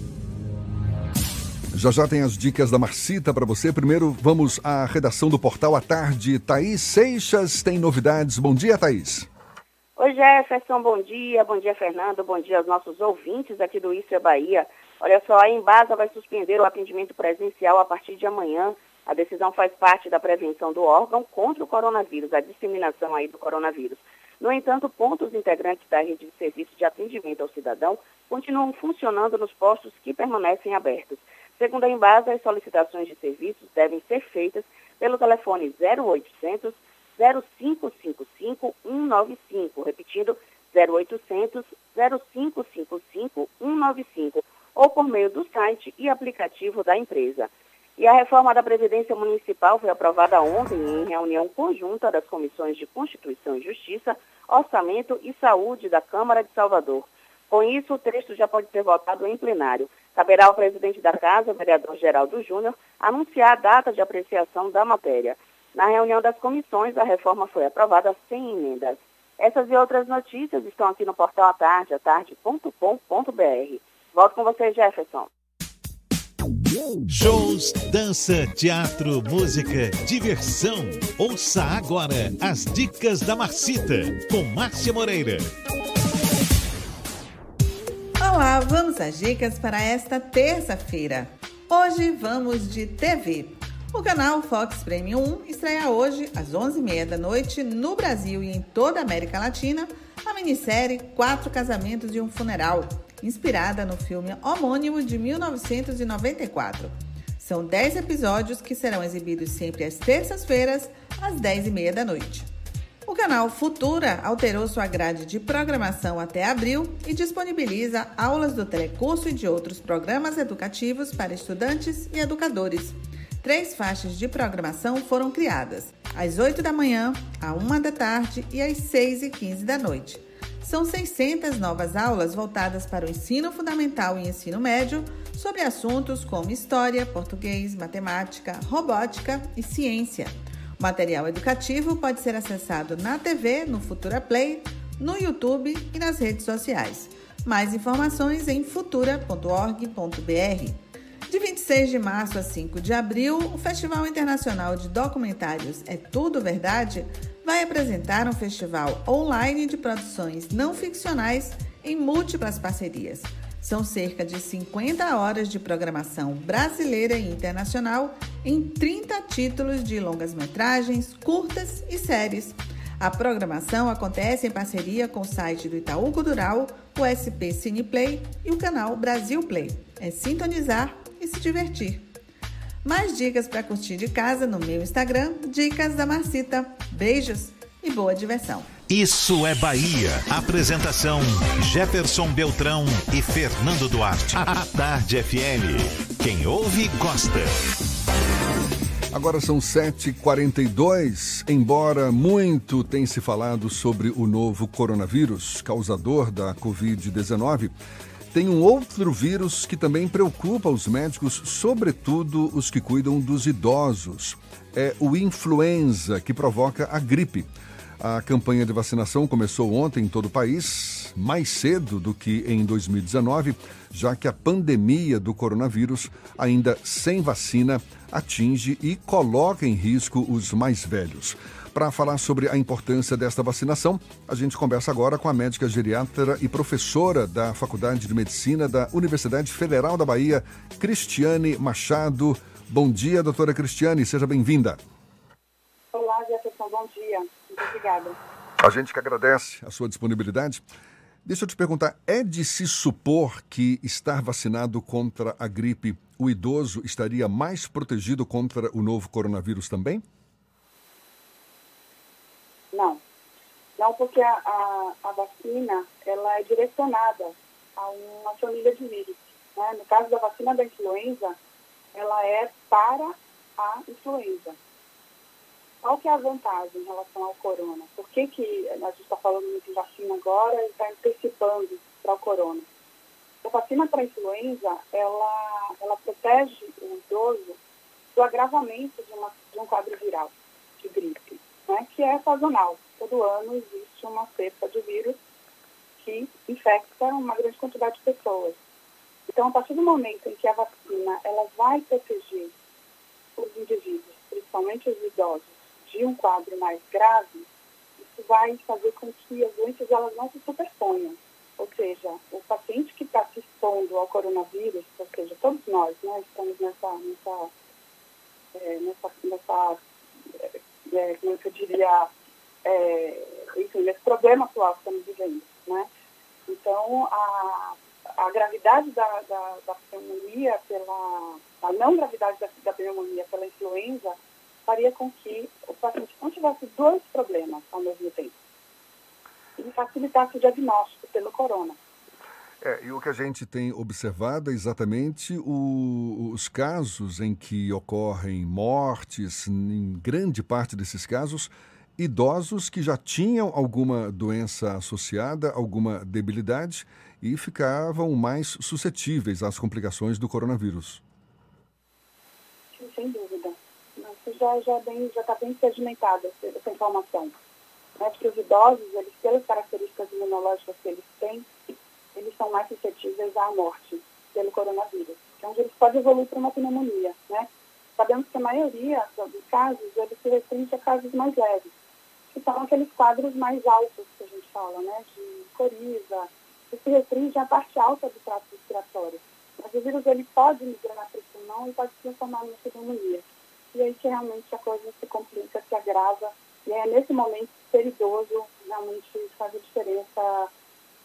S3: Já já tem as dicas da Marcita para você. Primeiro, vamos à redação do Portal à Tarde. Thaís Seixas tem novidades. Bom dia, Thaís.
S19: Oi, Jefferson, bom dia. Bom dia, Fernando. Bom dia aos nossos ouvintes aqui do Isso é Bahia. Olha só, a Embasa vai suspender o atendimento presencial a partir de amanhã. A decisão faz parte da prevenção do órgão contra o coronavírus, a disseminação aí do coronavírus. No entanto, pontos integrantes da rede de serviço de atendimento ao cidadão continuam funcionando nos postos que permanecem abertos. Segundo a Embasa, as solicitações de serviços devem ser feitas pelo telefone 0800 0555 195, repetindo 0800 0555 195, ou por meio do site e aplicativo da empresa. E a reforma da Previdência Municipal foi aprovada ontem em reunião conjunta das comissões de Constituição e Justiça, Orçamento e Saúde da Câmara de Salvador. Com isso, o texto já pode ser votado em plenário. Caberá ao presidente da Casa, vereador Geraldo Júnior, anunciar a data de apreciação da matéria. Na reunião das comissões, a reforma foi aprovada sem emendas. Essas e outras notícias estão aqui no portal Atarde, atarde.com.br. Volto com você, Jefferson.
S20: Shows, dança, teatro, música, diversão. Ouça agora as dicas da Marcita com Márcia Moreira.
S21: Olá, vamos às dicas para esta terça-feira. Hoje vamos de TV. O canal Fox Premium 1 estreia hoje, às 11h30 da noite, no Brasil e em toda a América Latina, a minissérie Quatro Casamentos e um Funeral, inspirada no filme homônimo de 1994. São 10 episódios que serão exibidos sempre às terças-feiras, às 10h30 da noite. O canal Futura alterou sua grade de programação até abril e disponibiliza aulas do telecurso e de outros programas educativos para estudantes e educadores. Três faixas de programação foram criadas, às 8 da manhã, à 1 da tarde e às 6 e 15 da noite. São 600 novas aulas voltadas para o ensino fundamental e ensino médio sobre assuntos como história, português, matemática, robótica e ciência. Material educativo pode ser acessado na TV, no Futura Play, no YouTube e nas redes sociais. Mais informações em futura.org.br. De 26 de março a 5 de abril, o Festival Internacional de Documentários É Tudo Verdade vai apresentar um festival online de produções não ficcionais em múltiplas parcerias. São cerca de 50 horas de programação brasileira e internacional em 30 títulos de longas-metragens, curtas e séries. A programação acontece em parceria com o site do Itaú Cultural, o SP Cineplay e o canal Brasil Play. É sintonizar e se divertir. Mais dicas para curtir de casa no meu Instagram, Dicas da Marcita. Beijos e boa diversão.
S1: Isso é Bahia. Apresentação: Jefferson Beltrão e Fernando Duarte. A Tarde FM. Quem ouve, gosta.
S3: Agora são 7h42. Embora muito tenha se falado sobre o novo coronavírus, causador da Covid-19, tem um outro vírus que também preocupa os médicos, sobretudo os que cuidam dos idosos. É o influenza, que provoca a gripe. A campanha de vacinação começou ontem em todo o país, mais cedo do que em 2019, já que a pandemia do coronavírus, ainda sem vacina, atinge e coloca em risco os mais velhos. Para falar sobre a importância desta vacinação, a gente conversa agora com a médica geriatra e professora da Faculdade de Medicina da Universidade Federal da Bahia, Cristiane Machado. Bom dia, doutora Cristiane, seja bem-vinda.
S22: Olá, Jefferson, bom dia. Obrigada.
S3: A gente que agradece a sua disponibilidade. Deixa eu te perguntar, é de se supor que estar vacinado contra a gripe, o idoso estaria mais protegido contra o novo coronavírus também?
S22: Não. Não, porque a, a, a vacina ela é direcionada a uma família de vírus. Né? No caso da vacina da influenza, ela é para a influenza. Qual que é a vantagem em relação ao corona? Por que, que a gente está falando muito de vacina agora e está antecipando para o corona? A vacina para a influenza, ela, ela protege o idoso do agravamento de, uma, de um quadro viral de gripe, né, que é sazonal. Todo ano existe uma cepa de vírus que infecta uma grande quantidade de pessoas. Então, a partir do momento em que a vacina ela vai proteger os indivíduos, principalmente os idosos, de um quadro mais grave, isso vai fazer com que as doenças elas não se superponham. Ou seja, o paciente que está se expondo ao coronavírus, ou seja, todos nós né, estamos nessa, nessa, é, nessa, nessa é, como eu diria, é, enfim, nesse problema atual que estamos vivendo. Né? Então, a, a gravidade da, da, da pneumonia pela, a não gravidade da, da pneumonia pela influenza faria com que o paciente não tivesse dois problemas ao mesmo tempo e facilitasse o diagnóstico pelo corona.
S3: É, e o que a gente tem observado é exatamente o, os casos em que ocorrem mortes, em grande parte desses casos, idosos que já tinham alguma doença associada, alguma debilidade e ficavam mais suscetíveis às complicações do coronavírus.
S22: Sim, sem dúvida. Já está já bem, já tá bem sedimentada essa informação. Né? Que os idosos, eles, pelas características imunológicas que eles têm, eles são mais suscetíveis à morte pelo coronavírus. Então, eles podem evoluir para uma pneumonia, né? Sabemos que a maioria dos casos, eles se restringe a casos mais leves, que são aqueles quadros mais altos que a gente fala, né? De coriza, que se restringe à parte alta do trato respiratório. Mas o vírus, ele pode migrar para o pulmão e pode se transformar numa pneumonia. E aí que realmente a coisa se complica, se agrava, e é nesse momento ser idoso realmente faz a diferença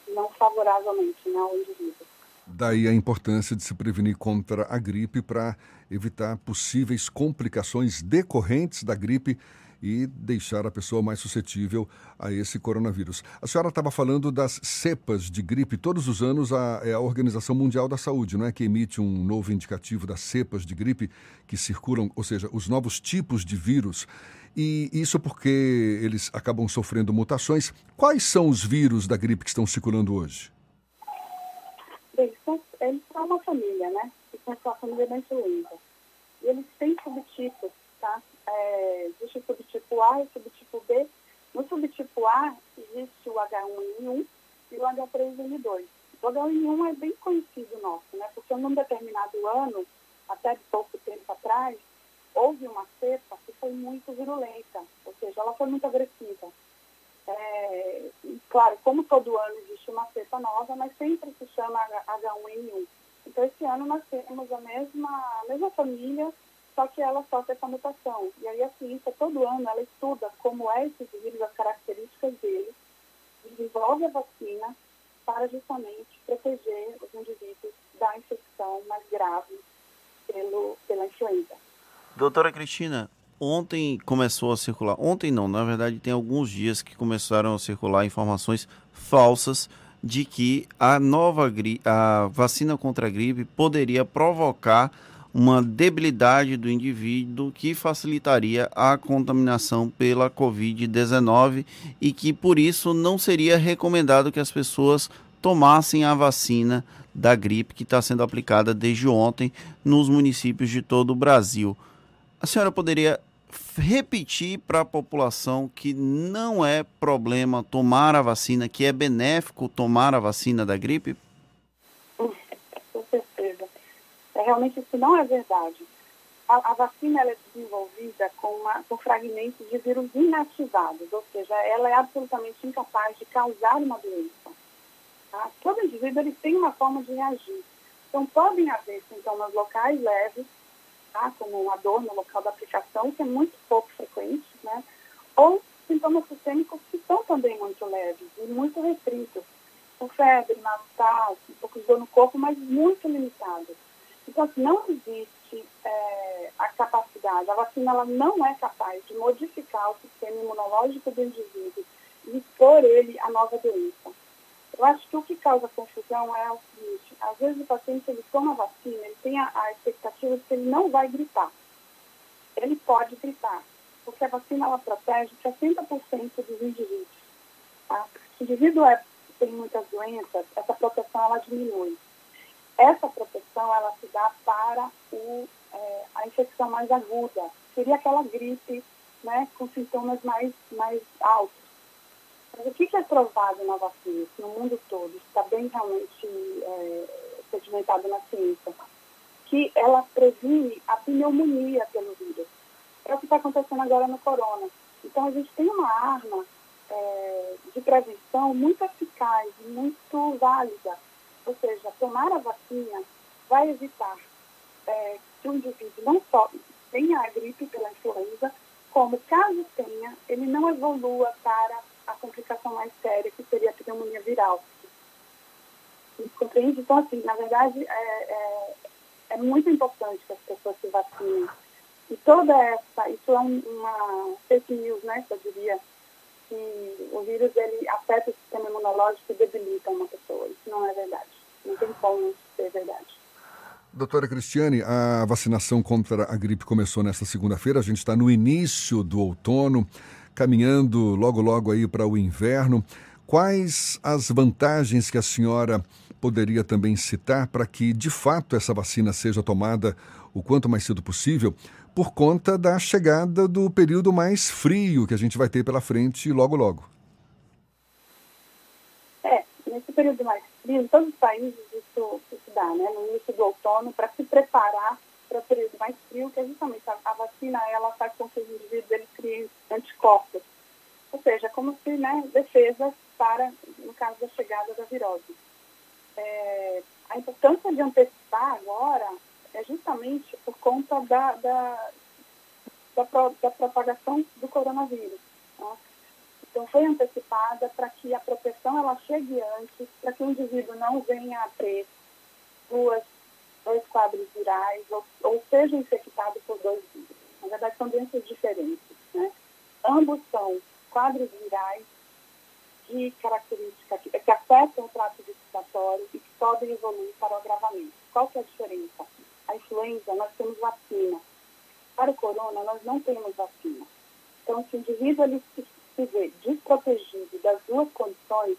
S22: não favoravelmente né, ao indivíduo.
S3: Daí a importância de se prevenir contra a gripe para evitar possíveis complicações decorrentes da gripe e deixar a pessoa mais suscetível a esse coronavírus. A senhora estava falando das cepas de gripe. Todos os anos a, é a Organização Mundial da Saúde, não é, que emite um novo indicativo das cepas de gripe que circulam, ou seja, os novos tipos de vírus. E isso porque eles acabam sofrendo mutações. Quais são os vírus da gripe que estão circulando hoje?
S22: Eles são, eles são uma família, né? Que são a família da influenza. E eles têm subtipos? É, existe o subtipo A e o subtipo B. No subtipo A existe o H1N1 e o H3N2. O H1N1 é bem conhecido nosso, né? Porque num determinado ano, até pouco tempo atrás, houve uma cepa que foi muito virulenta, ou seja, ela foi muito agressiva. É, claro, como todo ano existe uma cepa nova, mas sempre se chama H1N1. Então, esse ano nós temos a mesma, a mesma família, só que ela sofre essa mutação. E aí a ciência, todo ano, ela estuda como é esse vírus, as características dele, desenvolve a vacina para justamente proteger os indivíduos da infecção mais grave pelo, pela influenza.
S4: Doutora Cristina, ontem começou a circular, ontem não, na verdade tem alguns dias que começaram a circular informações falsas de que a nova a vacina contra a gripe poderia provocar uma debilidade do indivíduo que facilitaria a contaminação pela Covid-19 e que por isso não seria recomendado que as pessoas tomassem a vacina da gripe que está sendo aplicada desde ontem nos municípios de todo o Brasil. A senhora poderia repetir para a população que não é problema tomar a vacina, que é benéfico tomar a vacina da gripe?
S22: Com certeza. É, realmente isso não é verdade. A, a vacina é desenvolvida com, uma, com fragmentos de vírus inativados, ou seja, ela é absolutamente incapaz de causar uma doença. Tá? Todo indivíduo ele tem uma forma de reagir. Então, podem haver sintomas locais leves, tá? como uma dor no local da aplicação, que é muito pouco frequente, né? ou sintomas sistêmicos que são também muito leves e muito restritos, com febre, mal-estar, um pouco de dor no corpo, mas muito limitados. Assim, não existe é, a capacidade, a vacina ela não é capaz de modificar o sistema imunológico do indivíduo e expor ele à nova doença. Eu acho que o que causa confusão é o seguinte, às vezes o paciente ele toma a vacina, ele tem a, a expectativa de que ele não vai gripar. Ele pode gripar, porque a vacina ela protege 60% dos indivíduos. Tá? Se o indivíduo é, tem muitas doenças, essa proteção ela diminui. Essa proteção ela se dá para o, é, a infecção mais aguda, seria aquela gripe né, com sintomas mais, mais altos. Mas o que, é provado na vacina, no mundo todo, está bem realmente é, sedimentado na ciência, que ela previne a pneumonia pelo vírus. É o que está acontecendo agora no corona. Então, a gente tem uma arma é, de prevenção muito eficaz, muito válida. Ou seja, tomar a vacina vai evitar é, que o indivíduo não só tenha a gripe pela influenza, como, caso tenha, ele não evolua para a complicação mais séria, que seria a pneumonia viral. Compreende? Então, assim, na verdade, é, é, é, muito importante que as pessoas se vacinem. E toda essa, isso é uma fake news, né, eu diria, que o vírus, ele afeta o sistema imunológico e debilita uma pessoa. Isso não é verdade. Não tem como ser verdade.
S3: Doutora Cristiane, a vacinação contra a gripe começou nesta segunda-feira. A gente está no início do outono caminhando logo, logo aí para o inverno. Quais as vantagens que a senhora poderia também citar para que, de fato, essa vacina seja tomada o quanto mais cedo possível, por conta da chegada do período mais frio que a gente vai ter pela frente logo, logo?
S22: É, nesse período mais frio, em todos os países isso, isso dá, né? No início do outono, para se preparar para o período mais frio, que é justamente a, a, vacina, ela faz com que os indivíduos eles criem anticorpos. Ou seja, como se, né, defesas para, no caso da chegada da virose. É, a importância de antecipar agora é justamente por conta da, da, da, da propagação do coronavírus. Então, foi antecipada para que a proteção ela chegue antes, para que o indivíduo não venha a ter duas, dois quadros virais ou, ou seja infectado por dois vírus. Na verdade, são doenças diferentes. Né? Ambos são quadros virais de característica que, que afetam o trato respiratório e que podem evoluir para o agravamento. Qual que é a diferença? A influenza, nós temos vacina. Para o corona, nós não temos vacina. Então, se o indivíduo ele se, se vê desprotegido das duas condições,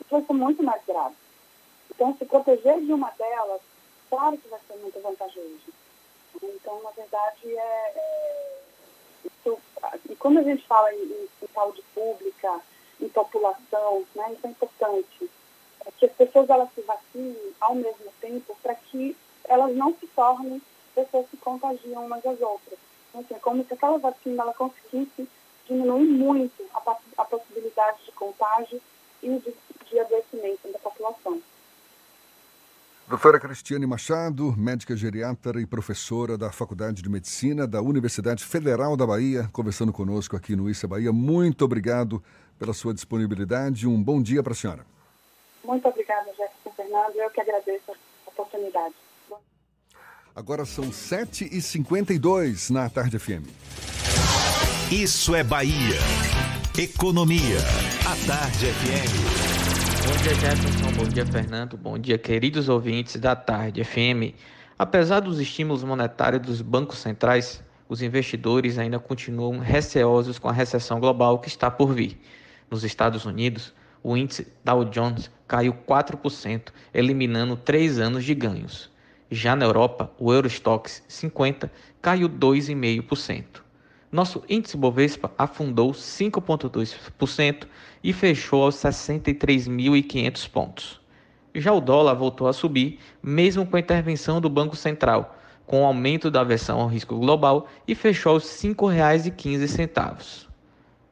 S22: isso ser muito mais grave. Então, se proteger de uma delas, claro que vai ser muito vantajoso. Então, na verdade, é, é isso, e quando a gente fala em, em, em saúde pública, em população, né, isso é importante. É que as pessoas elas se vacinem ao mesmo tempo para que elas não se tornem pessoas que contagiam umas às outras. Então, assim, é como se aquela vacina ela conseguisse diminuir muito a, a possibilidade de contágio e de, de adoecimento da população.
S3: Doutora Cristiane Machado, médica geriatra e professora da Faculdade de Medicina da Universidade Federal da Bahia, conversando conosco aqui no Issa Bahia. Muito obrigado pela sua disponibilidade. Um bom dia para a senhora.
S22: Muito obrigada, Jefferson Fernando. Eu que agradeço a oportunidade.
S3: Agora são 7h52 na Tarde FM.
S1: Isso é Bahia. Economia. A Tarde FM.
S23: Bom dia, Jefferson. Bom dia, Fernando. Bom dia, queridos ouvintes da Tarde FM. Apesar dos estímulos monetários dos bancos centrais, os investidores ainda continuam receosos com a recessão global que está por vir. Nos Estados Unidos, o índice Dow Jones caiu 4%, eliminando três anos de ganhos. Já na Europa, o Eurostox 50 caiu 2,5%. Nosso índice Bovespa afundou 5,2% e fechou aos 63.500 pontos. Já o dólar voltou a subir, mesmo com a intervenção do Banco Central, com o aumento da aversão ao risco global e fechou aos R$ 5,15.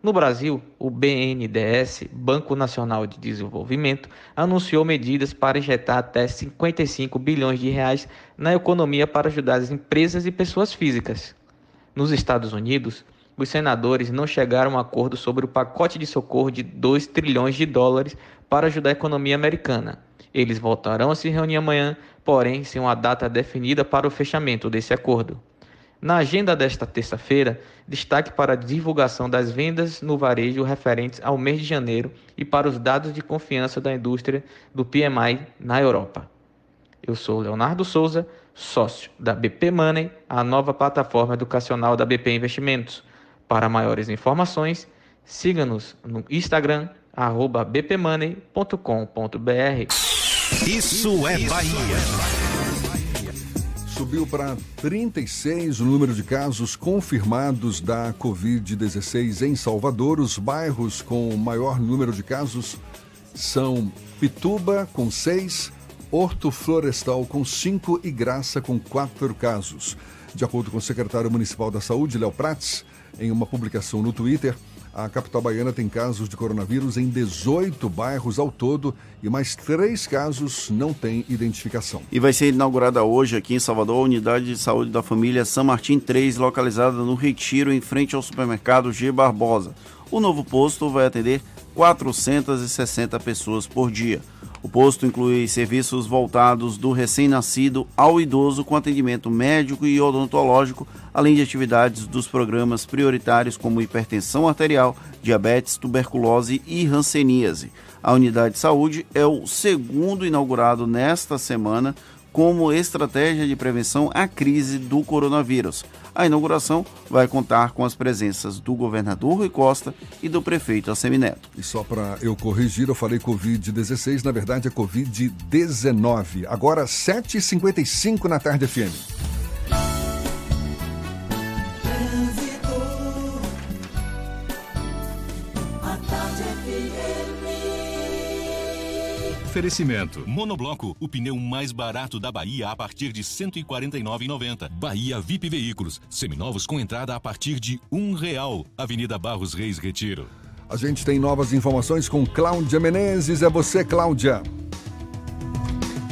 S23: No Brasil, o BNDES, Banco Nacional de Desenvolvimento, anunciou medidas para injetar até 55 bilhões de reais na economia para ajudar as empresas e pessoas físicas. Nos Estados Unidos, os senadores não chegaram a um acordo sobre o pacote de socorro de 2 trilhões de dólares para ajudar a economia americana. Eles voltarão a se reunir amanhã, porém sem uma data definida para o fechamento desse acordo. Na agenda desta terça-feira, destaque para a divulgação das vendas no varejo referentes ao mês de janeiro e para os dados de confiança da indústria do PMI na Europa. Eu sou Leonardo Souza, sócio da BP Money, a nova plataforma educacional da BP Investimentos. Para maiores informações, siga-nos no Instagram, arroba bpmoney.com.br.
S1: Isso é Bahia.
S3: Subiu para 36 o número de casos confirmados da Covid-16 em Salvador. Os bairros com maior número de casos são Pituba, com 6, Horto Florestal, com 5 e Graça, com 4 casos. De acordo com o secretário municipal da Saúde, Léo Prates, em uma publicação no Twitter, a capital baiana tem casos de coronavírus em 18 bairros ao todo e mais três casos não têm identificação.
S4: E vai ser inaugurada hoje aqui em Salvador a unidade de saúde da família São Martim 3, localizada no Retiro, em frente ao supermercado G Barbosa. O novo posto vai atender 460 pessoas por dia. O posto inclui serviços voltados do recém-nascido ao idoso com atendimento médico e odontológico, além de atividades dos programas prioritários como hipertensão arterial, diabetes, tuberculose e hanseníase. A unidade de saúde é o segundo inaugurado nesta semana como estratégia de prevenção à crise do coronavírus. A inauguração vai contar com as presenças do governador Rui Costa e do prefeito Assemineto.
S3: E só para eu corrigir, eu falei Covid-16, na verdade é Covid-19. Agora 7h55 na tarde FM.
S2: Oferecimento. Monobloco, o pneu mais barato da Bahia a partir de R$ 149,90. Bahia VIP Veículos, seminovos com entrada a partir de um real. Avenida Barros Reis Retiro.
S3: A gente tem novas informações com Cláudia Menezes. É você, Cláudia.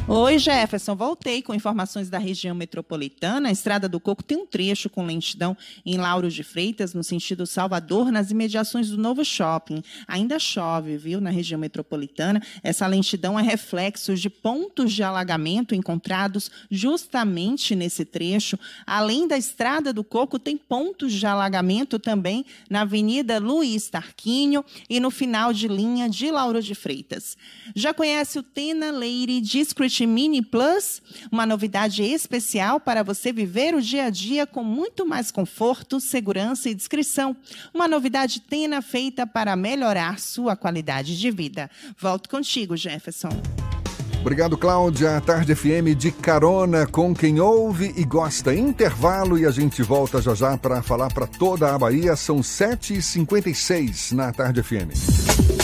S6: Oi, Jefferson. Voltei com informações da região metropolitana. A Estrada do Coco tem um trecho com lentidão em Lauro de Freitas, no sentido Salvador, nas imediações do novo shopping. Ainda chove, viu, na região metropolitana. Essa lentidão é reflexo de pontos de alagamento encontrados justamente nesse trecho. Além da Estrada do Coco, tem pontos de alagamento também na Avenida Luiz Tarquínio e no final de linha de Lauro de Freitas. Já conhece o Tena Leire Discret Mini Plus, uma novidade especial para você viver o dia a dia com muito mais conforto, segurança e discrição. Uma novidade Tena feita para melhorar sua qualidade de vida. Volto contigo, Jefferson.
S3: Obrigado, Cláudia. Tarde FM de carona com quem ouve e gosta. Intervalo e a gente volta já já para falar para toda a Bahia. São 7h56 na Tarde FM.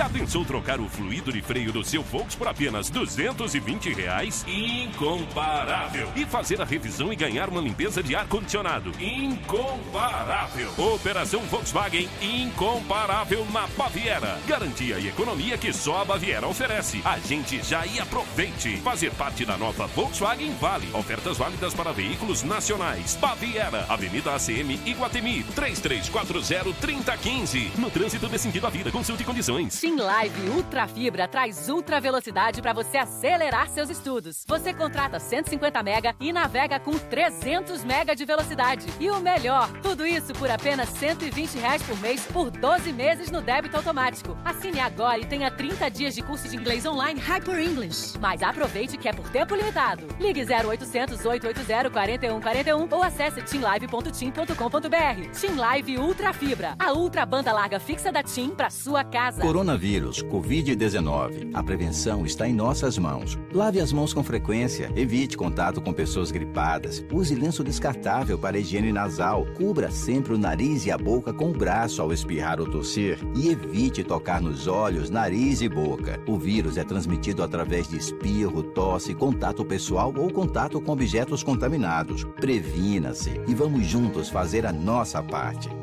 S24: Já pensou trocar o fluido de freio do seu Volks por apenas 220 reais? Incomparável! E fazer a revisão e ganhar uma limpeza de ar-condicionado? Incomparável! Operação Volkswagen incomparável na Baviera. Garantia e economia que só a Baviera oferece. A gente já e aproveite. Fazer parte da nova Volkswagen Vale. Ofertas válidas para veículos nacionais. Baviera, Avenida ACM Iguatemi, 3340-3015. No trânsito desse sentido à vida, consulte condições.
S25: Sim Live Ultra Fibra traz ultra velocidade para você acelerar seus estudos. Você contrata 150 mega e navega com 300 mega de velocidade. E o melhor, tudo isso por apenas 120 reais por mês por 12 meses no débito automático. Assine agora e tenha 30 dias de curso de inglês online Hyper English. Mas aproveite que é por tempo limitado. Ligue 0800 880 4141 ou acesse teamlive.tim.com.br. Team Live Ultra Fibra, a ultra banda larga fixa da Tim para sua casa.
S10: Coronavírus, Covid-19. A prevenção está em nossas mãos. Lave as mãos com frequência, evite contato com pessoas gripadas, use lenço descartável para higiene nasal, cubra sempre o nariz e a boca com o braço ao espirrar ou tossir e evite tocar nos olhos, nariz e boca. O vírus é transmitido através de espirro, tosse, contato pessoal ou contato com objetos contaminados. Previna-se e vamos juntos fazer a nossa parte.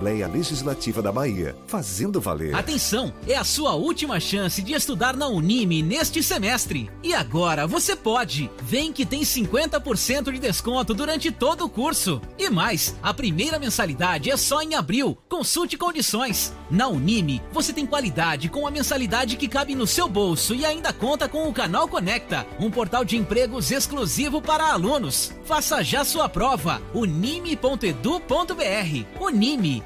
S9: Legislativa da Bahia, fazendo valer.
S26: Atenção, é a sua última chance de estudar na Unime neste semestre. E agora você pode. Vem que tem 50% de desconto durante todo o curso. E mais, a primeira mensalidade é só em abril. Consulte condições. Na Unime, você tem qualidade com a mensalidade que cabe no seu bolso e ainda conta com o Canal Conecta, um portal de empregos exclusivo para alunos. Faça já sua prova. unime.edu.br. Unime,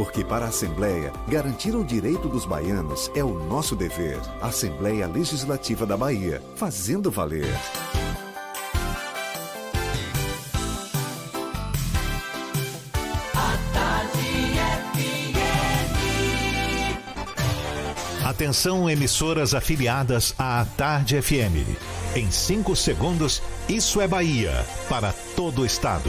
S9: Porque para a Assembleia, garantir o direito dos baianos é o nosso dever. Assembleia Legislativa da Bahia, fazendo valer.
S1: Atenção, emissoras afiliadas à Tarde FM. Em 5 segundos, Isso é Bahia para todo o estado.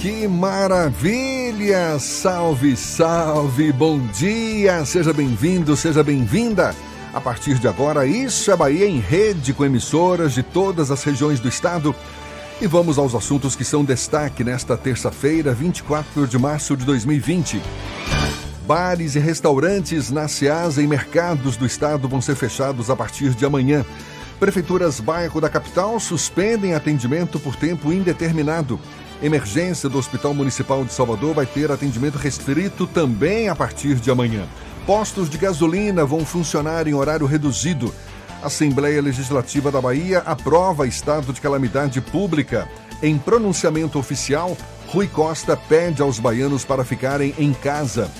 S3: Que maravilha! Salve, salve! Bom dia! Seja bem-vindo, seja bem-vinda! A partir de agora, Isso é Bahia em rede com emissoras de todas as regiões do estado. E vamos aos assuntos que são destaque nesta terça-feira, 24 de março de 2020. Bares e restaurantes na Ceasa e mercados do estado vão ser fechados a partir de amanhã. Prefeituras bairro da capital suspendem atendimento por tempo indeterminado. Emergência do Hospital Municipal de Salvador vai ter atendimento restrito também a partir de amanhã. Postos de gasolina vão funcionar em horário reduzido. Assembleia Legislativa da Bahia aprova estado de calamidade pública. Em pronunciamento oficial, Rui Costa pede aos baianos para ficarem em casa.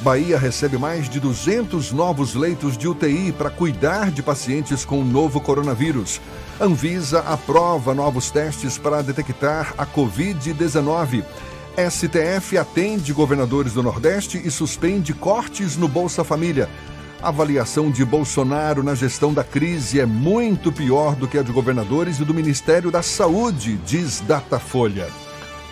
S3: Bahia recebe mais de 200 novos leitos de UTI para cuidar de pacientes com o novo coronavírus. Anvisa aprova novos testes para detectar a Covid-19. STF atende governadores do Nordeste e suspende cortes no Bolsa Família. A avaliação de Bolsonaro na gestão da crise é muito pior do que a de governadores e do Ministério da Saúde, diz Datafolha.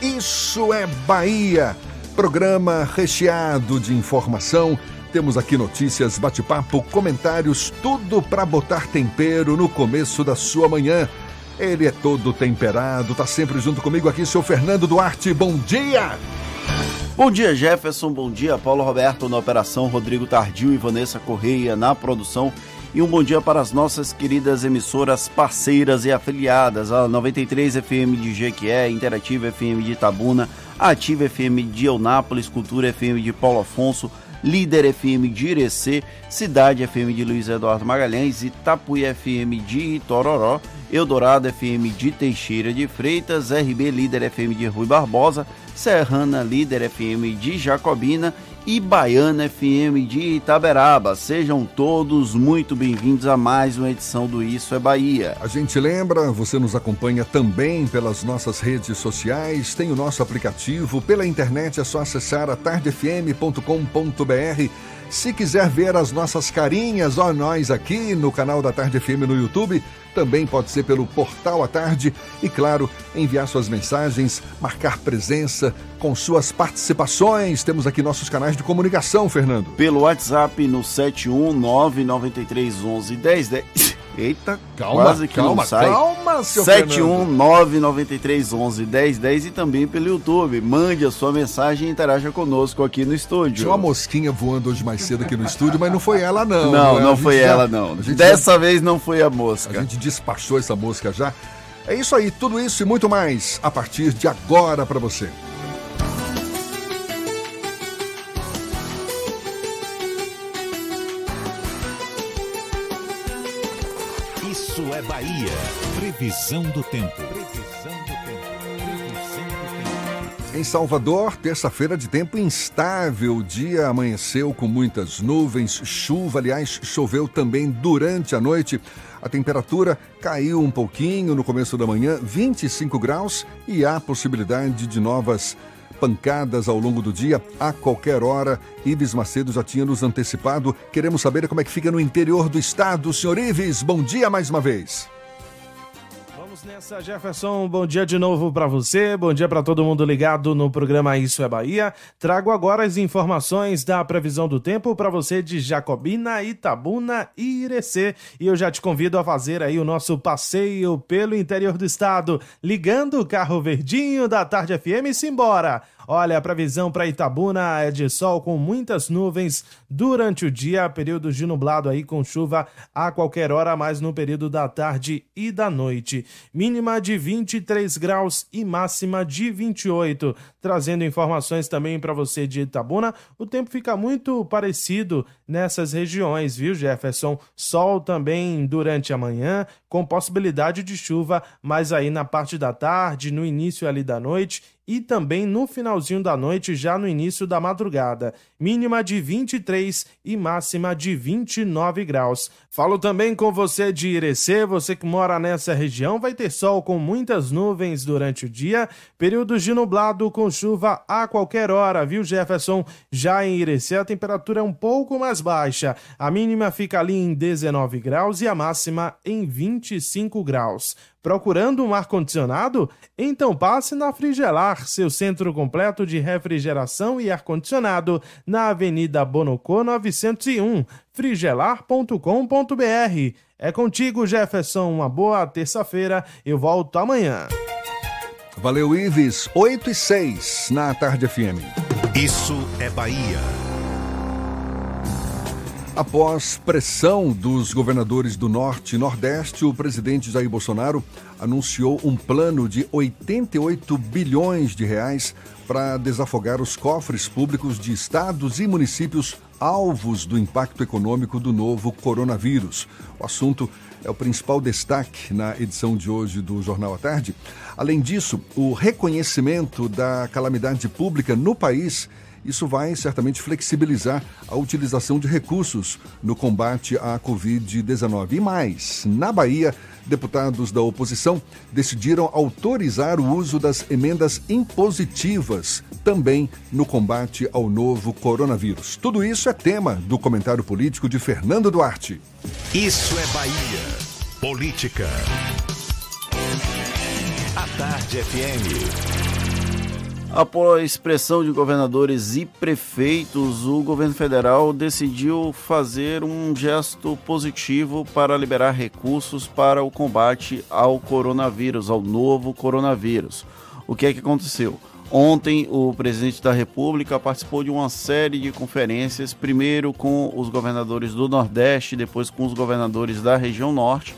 S3: Isso é Bahia! Programa recheado de informação. Temos aqui notícias, bate-papo, comentários, tudo para botar tempero no começo da sua manhã. Ele é todo temperado, tá sempre junto comigo aqui, seu Fernando Duarte. Bom dia!
S4: Bom dia, Jefferson. Bom dia, Paulo Roberto na operação, Rodrigo Tardio e Vanessa Correia na produção. E um bom dia para as nossas queridas emissoras parceiras e afiliadas, a 93 FM de Jequié, Interativa FM de Itabuna, Ativa FM de Eunápolis, Cultura FM de Paulo Afonso, Líder FM de Irecê, Cidade FM de Luiz Eduardo Magalhães, Itapuí FM de Itororó, Eldorado FM de Teixeira de Freitas, RB Líder FM de Rui Barbosa, Serrana Líder FM de Jacobina e Baiana FM de Itaberaba. Sejam todos muito bem-vindos a mais uma edição do Isso é Bahia.
S3: A gente lembra, você nos acompanha também pelas nossas redes sociais, tem o nosso aplicativo, pela internet é só acessar a tardefm.com.br. Se quiser ver as nossas carinhas, ó, nós aqui no canal da Tarde FM no YouTube, também pode ser pelo Portal à Tarde e, claro, enviar suas mensagens, marcar presença com suas participações. Temos aqui nossos canais de comunicação, Fernando.
S4: Pelo WhatsApp no 71993111010. Eita,
S3: calma,
S4: quase que
S3: calma,
S4: não sai.
S3: calma, seu
S4: 71993111010 e também pelo YouTube. Mande a sua mensagem e interaja conosco aqui no estúdio.
S3: Tinha uma mosquinha voando hoje mais cedo aqui no estúdio, mas não foi ela não.
S4: Não, não
S3: gente
S4: foi
S3: já-
S4: ela não. Dessa
S3: já-
S4: vez não foi a mosca.
S3: A gente despachou essa mosca já. É isso aí, tudo isso e muito mais a partir de agora para você.
S1: Previsão do tempo. Previsão do tempo. Previsão do tempo.
S3: Em Salvador, terça-feira de tempo instável. O dia amanheceu com muitas nuvens, chuva, aliás, choveu também durante a noite. A temperatura caiu um pouquinho no começo da manhã, 25 graus, e há possibilidade de novas pancadas ao longo do dia, a qualquer hora. Ives Macedo já tinha nos antecipado. Queremos saber como é que fica no interior do estado. Senhor Ives, bom dia mais uma vez.
S27: Nessa, Jefferson. Bom dia de novo para você. Bom dia para todo mundo ligado no programa Isso é Bahia. Trago agora as informações da previsão do tempo para você de Jacobina, Itabuna e Irecê. E eu já te convido a fazer aí o nosso passeio pelo interior do estado, ligando o carro verdinho da Tarde FM e simbora. Olha, a previsão para Itabuna é de sol com muitas nuvens durante o dia, períodos de nublado aí com chuva a qualquer hora, mas no período da tarde e da noite. Mínima de 23 graus e máxima de 28. Trazendo informações também para você de Itabuna, o tempo fica muito parecido nessas regiões, viu, Jefferson? Sol também durante a manhã, com possibilidade de chuva, mas aí na parte da tarde, no início ali da noite e também no finalzinho da noite, já no início da madrugada. Mínima de 23 e máxima de 29 graus. Falo também com você de Irecê, você que mora nessa região, vai ter sol com muitas nuvens durante o dia, períodos de nublado com chuva a qualquer hora, viu Jefferson? Já em Irecê a temperatura é um pouco mais baixa, a mínima fica ali em 19 graus e a máxima em 25 graus. Procurando um ar-condicionado? Então passe na Frigelar, seu centro completo de refrigeração e ar-condicionado, na Avenida Bonocô 901, frigelar.com.br. É contigo, Jefferson. Uma boa terça-feira. Eu volto amanhã.
S3: Valeu, Ives. 8 e 6 na Tarde FM.
S1: Isso é Bahia.
S3: Após pressão dos governadores do Norte e Nordeste, o presidente Jair Bolsonaro anunciou um plano de 88 bilhões de reais para desafogar os cofres públicos de estados e municípios alvos do impacto econômico do novo coronavírus. O assunto é o principal destaque na edição de hoje do Jornal à Tarde. Além disso, o reconhecimento da calamidade pública no país isso vai certamente flexibilizar a utilização de recursos no combate à Covid-19. E mais, na Bahia, deputados da oposição decidiram autorizar o uso das emendas impositivas também no combate ao novo coronavírus. Tudo isso é tema do comentário político de Fernando Duarte.
S1: Isso é Bahia. Política. A Tarde FM.
S4: Após pressão de governadores e prefeitos, o governo federal decidiu fazer um gesto positivo para liberar recursos para o combate ao coronavírus, ao novo coronavírus. O que é que aconteceu? Ontem, o presidente da República participou de uma série de conferências, primeiro com os governadores do Nordeste, depois com os governadores da região Norte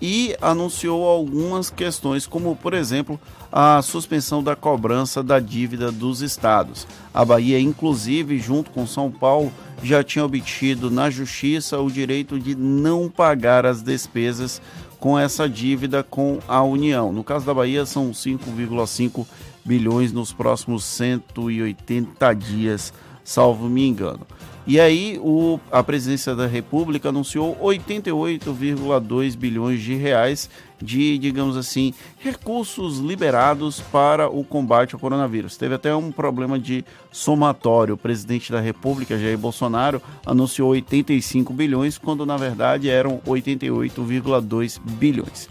S4: e anunciou algumas questões, como por exemplo a suspensão da cobrança da dívida dos estados. A Bahia, inclusive, junto com São Paulo, já tinha obtido na justiça o direito de não pagar as despesas com essa dívida com a União. No caso da Bahia, são 5,5 bilhões nos próximos 180 dias, salvo me engano. E aí o, a presidência da República anunciou 88,2 bilhões de reais de, digamos assim, recursos liberados para o combate ao coronavírus. Teve até um problema de somatório. O presidente da República, Jair Bolsonaro, anunciou 85 bilhões, quando na verdade eram 88,2 bilhões.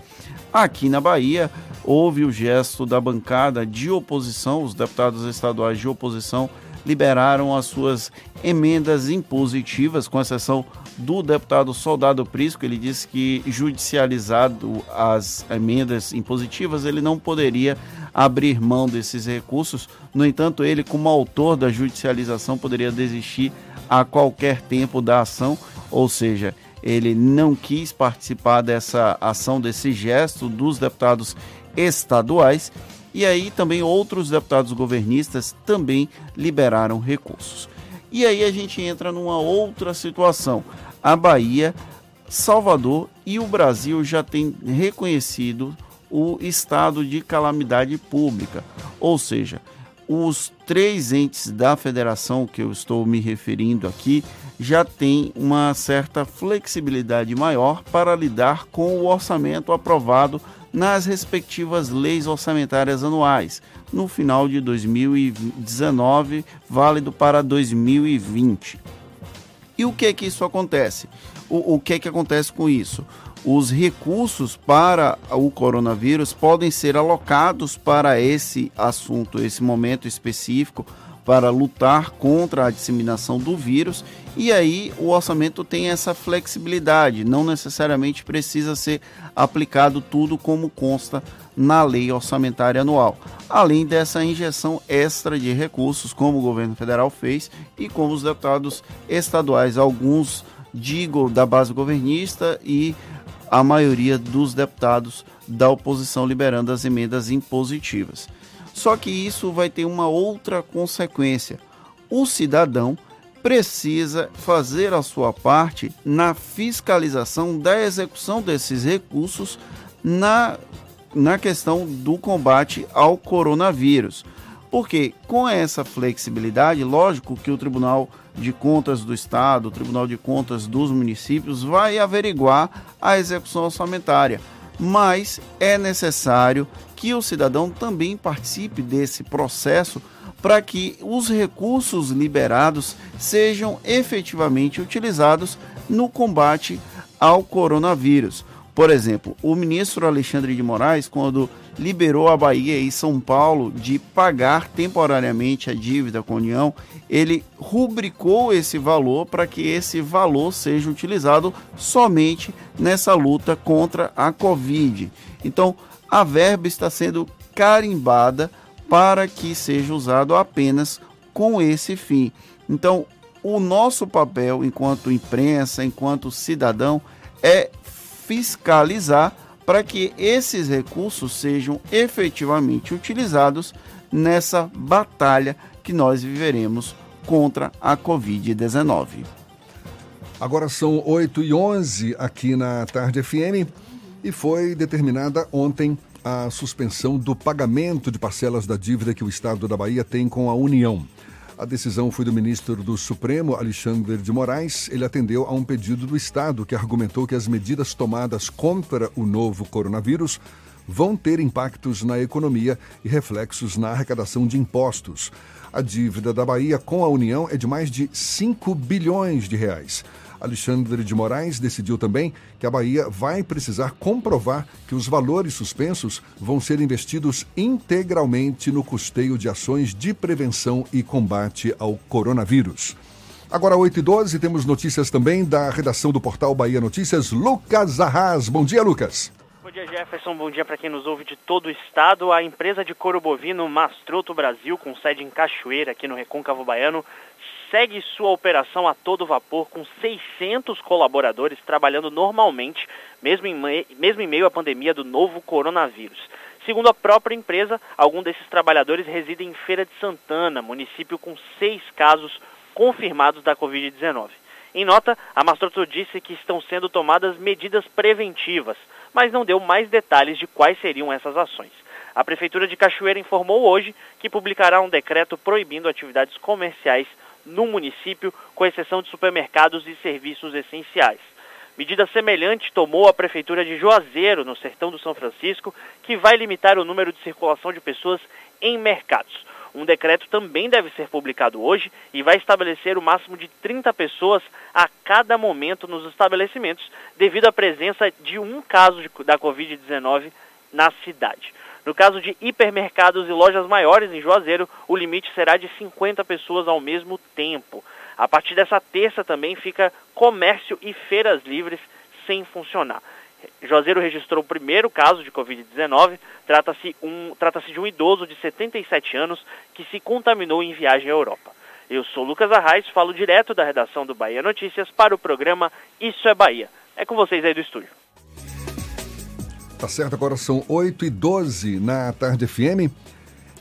S4: Aqui na Bahia, houve o gesto da bancada de oposição, os deputados estaduais de oposição liberaram as suas emendas impositivas, com exceção do deputado Soldado Prisco. Ele disse que, judicializado as emendas impositivas, ele não poderia abrir mão desses recursos. No entanto, ele, como autor da judicialização, poderia desistir a qualquer tempo da ação, ou seja, ele não quis participar dessa ação, desse gesto dos deputados estaduais e aí também outros deputados governistas também liberaram recursos. E aí a gente entra numa outra situação. A Bahia, Salvador e o Brasil já têm reconhecido o estado de calamidade pública. Ou seja, os três entes da federação que eu estou me referindo aqui já têm uma certa flexibilidade maior para lidar com o orçamento aprovado nas respectivas leis orçamentárias anuais, no final de 2019, válido para 2020. E o que é que isso acontece? O, o que é que acontece com isso? Os recursos para o coronavírus podem ser alocados para esse assunto, esse momento específico, para lutar contra a disseminação do vírus e aí o orçamento tem essa flexibilidade, não necessariamente precisa ser aplicado tudo como consta na lei orçamentária anual. Além dessa injeção extra de recursos, como o governo federal fez e como os deputados estaduais, alguns digo da base governista e a maioria dos deputados da oposição liberando as emendas impositivas. Só que isso vai ter uma outra consequência. O cidadão precisa fazer a sua parte na fiscalização da execução desses recursos na, na questão do combate ao coronavírus. Porque com essa flexibilidade, lógico que o Tribunal de Contas do Estado, o Tribunal de Contas dos municípios vai averiguar a execução orçamentária, mas é necessário que o cidadão também participe desse processo para que os recursos liberados sejam efetivamente utilizados no combate ao coronavírus. Por exemplo, o ministro Alexandre de Moraes, quando liberou a Bahia e São Paulo de pagar temporariamente a dívida com a União, ele rubricou esse valor para que esse valor seja utilizado somente nessa luta contra a Covid. Então, a verba está sendo carimbada para que seja usado apenas com esse fim. Então, o nosso papel enquanto imprensa, enquanto cidadão, é fiscalizar para que esses recursos sejam efetivamente utilizados nessa batalha que nós viveremos contra a Covid-19.
S3: Agora são 8 e 11 aqui na Tarde FM e foi determinada ontem a suspensão do pagamento de parcelas da dívida que o Estado da Bahia tem com a União. A decisão foi do ministro do Supremo, Alexandre de Moraes. Ele atendeu a um pedido do Estado que argumentou que as medidas tomadas contra o novo coronavírus vão ter impactos na economia e reflexos na arrecadação de impostos. A dívida da Bahia com a União é de mais de 5 bilhões de reais. Alexandre de Moraes decidiu também que a Bahia vai precisar comprovar que os valores suspensos vão ser investidos integralmente no custeio de ações de prevenção e combate ao coronavírus. Agora, 8 e 12 temos notícias também da redação do portal Bahia Notícias, Lucas Arras. Bom dia, Lucas.
S12: Bom dia, Jefferson. Bom dia para quem nos ouve de todo o estado. A empresa de couro bovino Mastroto Brasil, com sede em Cachoeira, aqui no Recôncavo Baiano, segue sua operação a todo vapor, com 600 colaboradores trabalhando normalmente, mesmo em, mesmo em meio à pandemia do novo coronavírus. Segundo a própria empresa, alguns desses trabalhadores residem em Feira de Santana, município com seis casos confirmados da Covid-19. Em nota, a Mastroto disse que estão sendo tomadas medidas preventivas, mas não deu mais detalhes de quais seriam essas ações. A Prefeitura de Cachoeira informou hoje que publicará um decreto proibindo atividades comerciais no município, com exceção de supermercados e serviços essenciais. Medida semelhante tomou a Prefeitura de Juazeiro, no sertão do São Francisco, que vai limitar o número de circulação de pessoas em mercados. Um decreto também deve ser publicado hoje e vai estabelecer o máximo de 30 pessoas a cada momento nos estabelecimentos, devido à presença de um caso da Covid-19 na cidade. No caso de hipermercados e lojas maiores em Juazeiro, o limite será de 50 pessoas ao mesmo tempo. A partir dessa terça também fica comércio e feiras livres sem funcionar. Juazeiro registrou o primeiro caso de Covid-19. Trata-se um, trata de um idoso de 77 anos que se contaminou em viagem à Europa. Eu sou Lucas Arraes, falo direto da redação do Bahia Notícias para o programa Isso é Bahia. É com vocês aí do estúdio.
S3: Tá certo, agora são 8 e 12 na Tarde FM.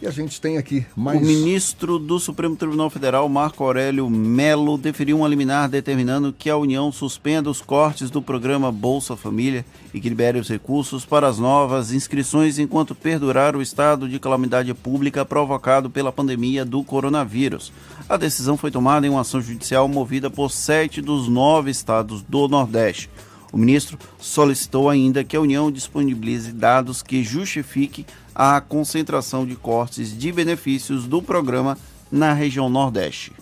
S3: E a gente tem aqui mais.
S4: O ministro do Supremo Tribunal Federal, Marco Aurélio Melo, deferiu um liminar determinando que a União suspenda os cortes do programa Bolsa Família e que libere os recursos para as novas inscrições enquanto perdurar o estado de calamidade pública provocado pela pandemia do coronavírus. A decisão foi tomada em uma ação judicial movida por sete dos nove estados do Nordeste. O ministro solicitou ainda que a União disponibilize dados que justifiquem a concentração de cortes de benefícios do programa na região Nordeste.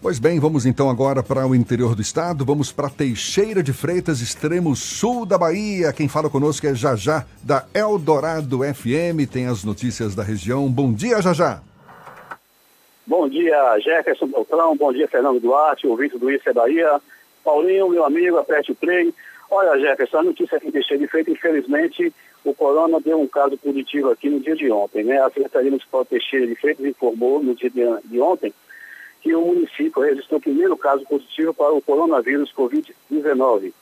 S3: Pois bem, vamos então agora para o interior do estado. Vamos para Teixeira de Freitas, extremo sul da Bahia. Quem fala conosco é Jajá, da Eldorado FM. Tem as notícias da região. Bom dia, Jajá.
S28: Bom dia, Jefferson Beltrão. Bom dia, Fernando Duarte, ouvinte do Isso é Bahia. Paulinho, meu amigo, aperte o play. Olha, Jefferson, a notícia que deixei de feito, infelizmente, o Corona deu um caso positivo aqui no dia de ontem, né? A Secretaria Municipal Teixeira de Freitas informou no dia de, ontem que o município registrou o primeiro caso positivo para o coronavírus Covid-19.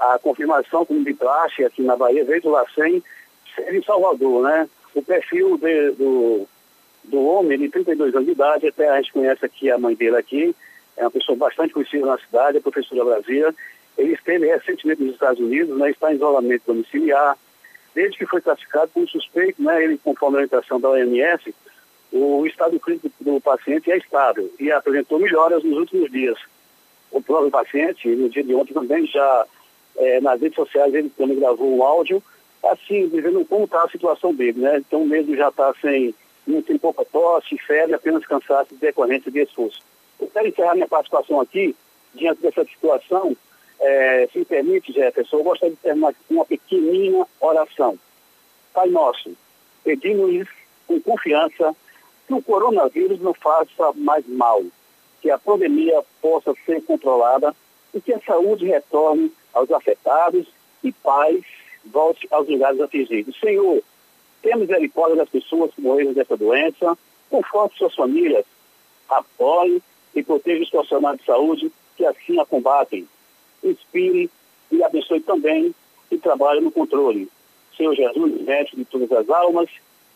S28: A confirmação, como de praxe aqui na Bahia, veio do LACEN, em Salvador, né? O perfil de, do, do homem, de 32 anos de idade, até a gente conhece aqui a mãe dele aqui, é uma pessoa bastante conhecida na cidade, a professora Brasília. Ele esteve recentemente nos Estados Unidos, né, está em isolamento domiciliar. Desde que foi classificado como suspeito, né, ele, conforme a orientação da OMS, o estado clínico do paciente é estável e apresentou melhoras nos últimos dias. O próprio paciente, no dia de ontem também, já é, nas redes sociais, ele também gravou um áudio, assim, dizendo como está a situação dele, né? Então, mesmo já está sem, não tem pouca tosse, febre, apenas cansaço decorrente de esforço. Eu quero encerrar minha participação aqui, diante dessa situação, é, se me permite, Jefferson, eu gostaria de terminar com uma pequenina oração. Pai nosso, pedimos com confiança que o coronavírus não faça mais mal, que a pandemia possa ser controlada e que a saúde retorne aos afetados e paz volte aos lugares atingidos. Senhor, tenha misericórdia das pessoas que morreram dessa doença, conforte suas famílias, apoie e proteja os profissionais de saúde que assim a combatem. Inspire e abençoe também e trabalhe no controle. Senhor Jesus, médico de todas as almas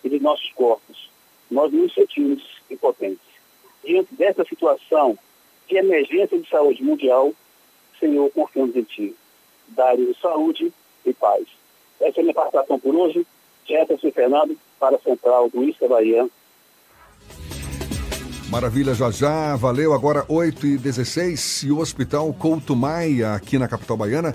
S28: e de nossos corpos, nós nos sentimos impotentes. Diante dessa situação de emergência de saúde mundial, Senhor, confiamos em Ti. Dá-lhes saúde e paz. Essa é a minha participação por hoje. Jefferson Fernando, para a Central do Isca Bahia.
S3: Maravilha, já já. Valeu. Agora 8 e 16 e o Hospital Couto Maia, aqui na capital baiana,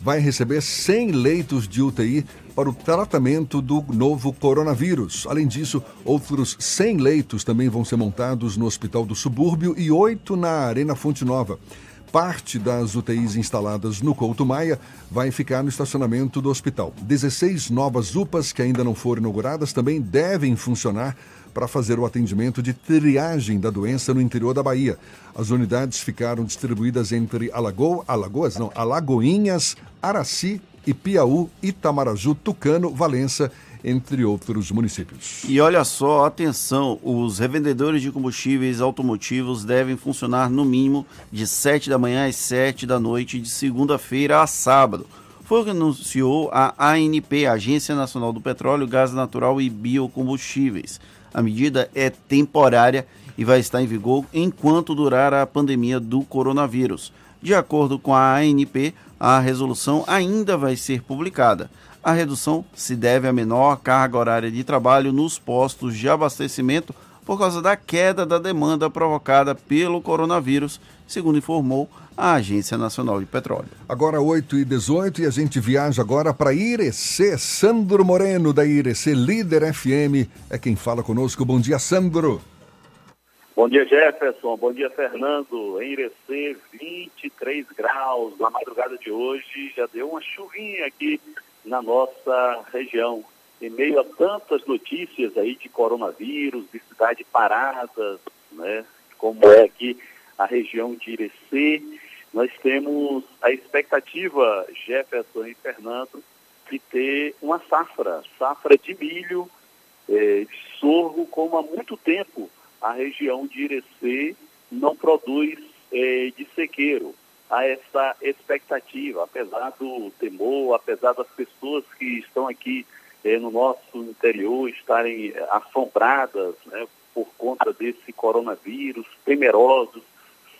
S3: vai receber 100 leitos de UTI para o tratamento do novo coronavírus. Além disso, outros 100 leitos também vão ser montados no Hospital do Subúrbio e oito na Arena Fonte Nova. Parte das UTIs instaladas no Couto Maia vai ficar no estacionamento do hospital. 16 novas UPAs que ainda não foram inauguradas também devem funcionar para fazer o atendimento de triagem da doença no interior da Bahia. As unidades ficaram distribuídas entre Alagoa, Alagoas, não, Alagoinhas, Araci Piauí, Itamaraju, Tucano, Valença, entre outros municípios.
S4: E olha só, atenção, os revendedores de combustíveis automotivos devem funcionar no mínimo de 7 da manhã às 7 da noite de segunda-feira a sábado. Foi o que anunciou a ANP, Agência Nacional do Petróleo, Gás Natural e Biocombustíveis. A medida é temporária e vai estar em vigor enquanto durar a pandemia do coronavírus. De acordo com a ANP, a resolução ainda vai ser publicada. A redução se deve à menor carga horária de trabalho nos postos de abastecimento por causa da queda da demanda provocada pelo coronavírus, segundo informou a Agência Nacional de Petróleo.
S3: Agora 8 e 18 e a gente viaja agora para Irecê. Sandro Moreno da Irecê, líder FM, é quem fala conosco. Bom dia, Sandro.
S29: Bom dia, Jefferson. Bom dia, Fernando. Em Irecê, 23 graus. Na madrugada de hoje já deu uma chuvinha aqui na nossa região. Em meio a tantas notícias aí de coronavírus, de cidade paradas, né, como é aqui a região de Irecê, nós temos a expectativa, Jefferson e Fernando, de ter uma safra, safra de milho, eh, de sorgo, como há muito tempo a região de Irecê não produz eh, de sequeiro. A essa expectativa, apesar do temor, apesar das pessoas que estão aqui eh, no nosso interior estarem eh, assombradas né, por conta desse coronavírus, temerosos,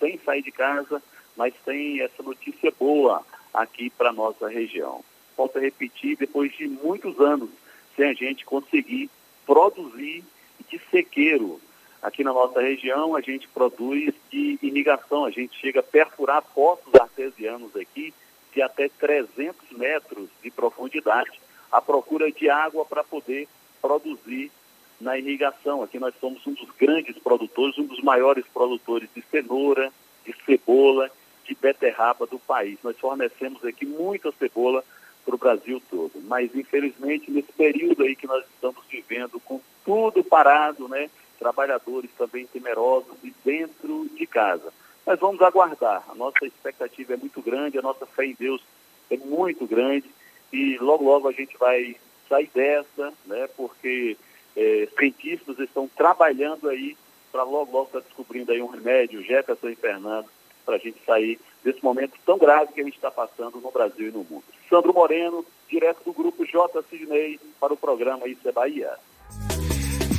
S29: sem sair de casa, mas tem essa notícia boa aqui para nossa região. Posso repetir, depois de muitos anos sem a gente conseguir produzir de sequeiro Aqui na nossa região, a gente produz de irrigação, a gente chega a perfurar poços artesianos aqui de até 300 metros de profundidade, à procura de água para poder produzir na irrigação. Aqui nós somos um dos grandes produtores, um dos maiores produtores de cenoura, de cebola, de beterraba do país. Nós fornecemos aqui muita cebola para o Brasil todo. Mas, infelizmente, nesse período aí que nós estamos vivendo, com tudo parado, né? trabalhadores também temerosos e dentro de casa. Mas vamos aguardar. A nossa expectativa é muito grande, a nossa fé em Deus é muito grande e logo, logo a gente vai sair dessa, né? Porque é, cientistas estão trabalhando aí para logo, logo estar tá descobrindo aí um remédio, Jefferson e Fernando, para a gente sair desse momento tão grave que a gente está passando no Brasil e no mundo. Sandro Moreno, direto do grupo J. Sidney, para o programa Isso é Bahia.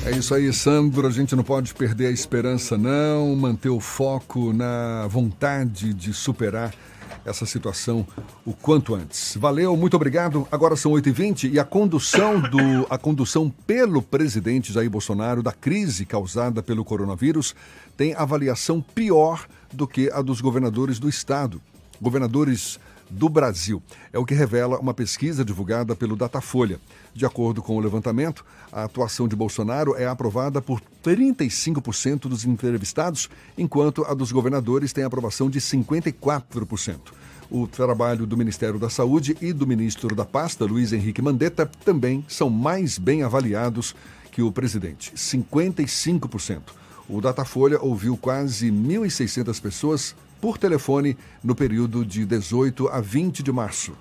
S3: É isso aí, Sandro. A gente não pode perder a esperança, não. Manter o foco na vontade de superar essa situação o quanto antes. Valeu, muito obrigado. Agora são 8h20 e a condução, do, a condução pelo presidente Jair Bolsonaro da crise causada pelo coronavírus tem avaliação pior do que a dos governadores do estado. Governadores do Brasil. É o que revela uma pesquisa divulgada pelo Datafolha. De acordo com o levantamento, a atuação de Bolsonaro é aprovada por 35% dos entrevistados, enquanto a dos governadores tem aprovação de 54%. O trabalho do Ministério da Saúde e do ministro da pasta, Luiz Henrique Mandetta, também são mais bem avaliados que o presidente, 55%. O Datafolha ouviu quase 1.600 pessoas por telefone no período de 18 a 20 de março.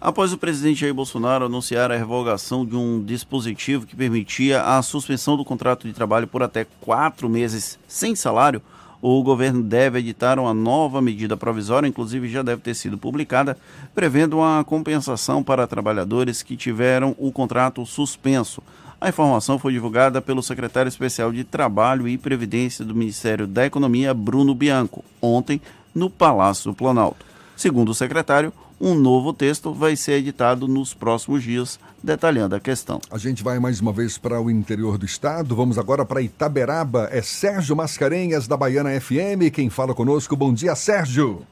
S4: Após o presidente Jair Bolsonaro anunciar a revogação de um dispositivo que permitia a suspensão do contrato de trabalho por até quatro meses sem salário, o governo deve editar uma nova medida provisória, inclusive já deve ter sido publicada, prevendo uma compensação para trabalhadores que tiveram o contrato suspenso. A informação foi divulgada pelo secretário especial de Trabalho e Previdência do Ministério da Economia, Bruno Bianco, ontem no Palácio do Planalto. Segundo o secretário, um novo texto vai ser editado nos próximos dias, detalhando a questão.
S3: A gente vai mais uma vez para o interior do estado. Vamos agora para Itaberaba. É Sérgio Mascarenhas, da Baiana FM, quem fala conosco. Bom dia, Sérgio.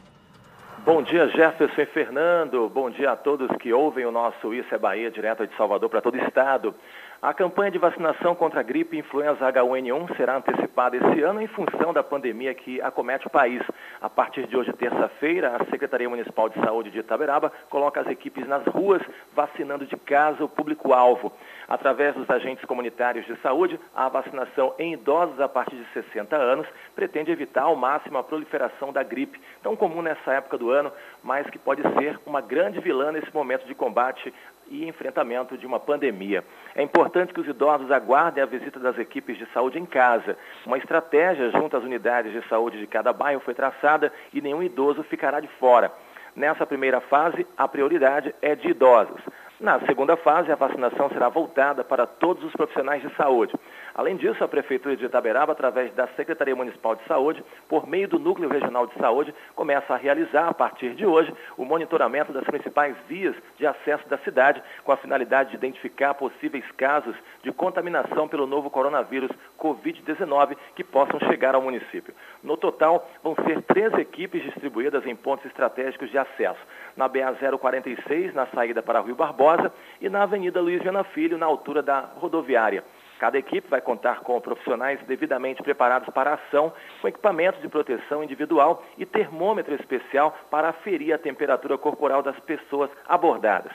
S30: Bom dia, Jefferson e Fernando. Bom dia a todos que ouvem o nosso Isso é Bahia, direto de Salvador para todo o estado. A campanha de vacinação contra a gripe influenza H1N1 será antecipada esse ano em função da pandemia que acomete o país. A partir de hoje, terça-feira, a Secretaria Municipal de Saúde de Itaberaba coloca as equipes nas ruas vacinando de casa o público-alvo. Através dos agentes comunitários de saúde, a vacinação em idosos a partir de 60 anos pretende evitar ao máximo a proliferação da gripe, tão comum nessa época do ano, mas que pode ser uma grande vilã nesse momento de combate e enfrentamento de uma pandemia. É importante que os idosos aguardem a visita das equipes de saúde em casa. Uma estratégia junto às unidades de saúde de cada bairro foi traçada e nenhum idoso ficará de fora. Nessa primeira fase, a prioridade é de idosos. Na segunda fase, a vacinação será voltada para todos os profissionais de saúde. Além disso, a Prefeitura de Itaberaba, através da Secretaria Municipal de Saúde, por meio do Núcleo Regional de Saúde, começa a realizar, a partir de hoje, o monitoramento das principais vias de acesso da cidade, com a finalidade de identificar possíveis casos de contaminação pelo novo coronavírus Covid-19 que possam chegar ao município. No total, vão ser três equipes distribuídas em pontos estratégicos de acesso. Na BA 046, na saída para Rio Barbosa, e na Avenida Luiz Viana Filho, na altura da rodoviária. Cada equipe vai contar com profissionais devidamente preparados para a ação, com equipamentos de proteção individual e termômetro especial para aferir a temperatura corporal das pessoas abordadas.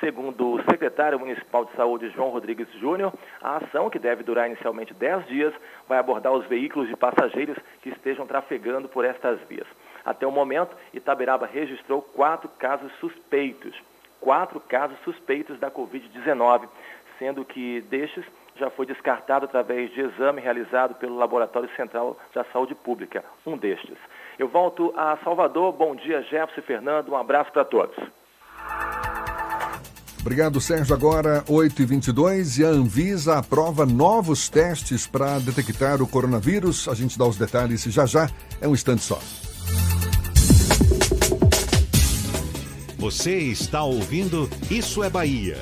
S30: Segundo o secretário municipal de saúde, João Rodrigues Júnior, a ação, que deve durar inicialmente 10 dias, vai abordar os veículos de passageiros que estejam trafegando por estas vias. Até o momento, Itaberaba registrou quatro casos suspeitos. Quatro casos suspeitos da Covid-19, sendo que destes já foi descartado através de exame realizado pelo Laboratório Central da Saúde Pública, um destes. Eu volto a Salvador. Bom dia, Jefferson e Fernando. Um abraço para todos.
S3: Obrigado, Sérgio. Agora, 8h22, e a Anvisa aprova novos testes para detectar o coronavírus. A gente dá os detalhes já já. É um instante só.
S1: Você está ouvindo Isso é Bahia.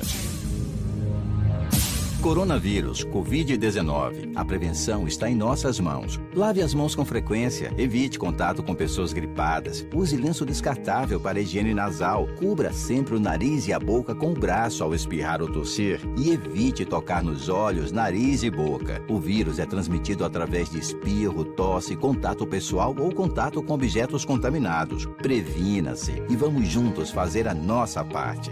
S10: Coronavírus, Covid-19. A prevenção está em nossas mãos. Lave as mãos com frequência, evite contato com pessoas gripadas, use lenço descartável para higiene nasal, cubra sempre o nariz e a boca com o braço ao espirrar ou tossir e evite tocar nos olhos, nariz e boca. O vírus é transmitido através de espirro, tosse, contato pessoal ou contato com objetos contaminados. Previna-se e vamos juntos fazer a nossa parte.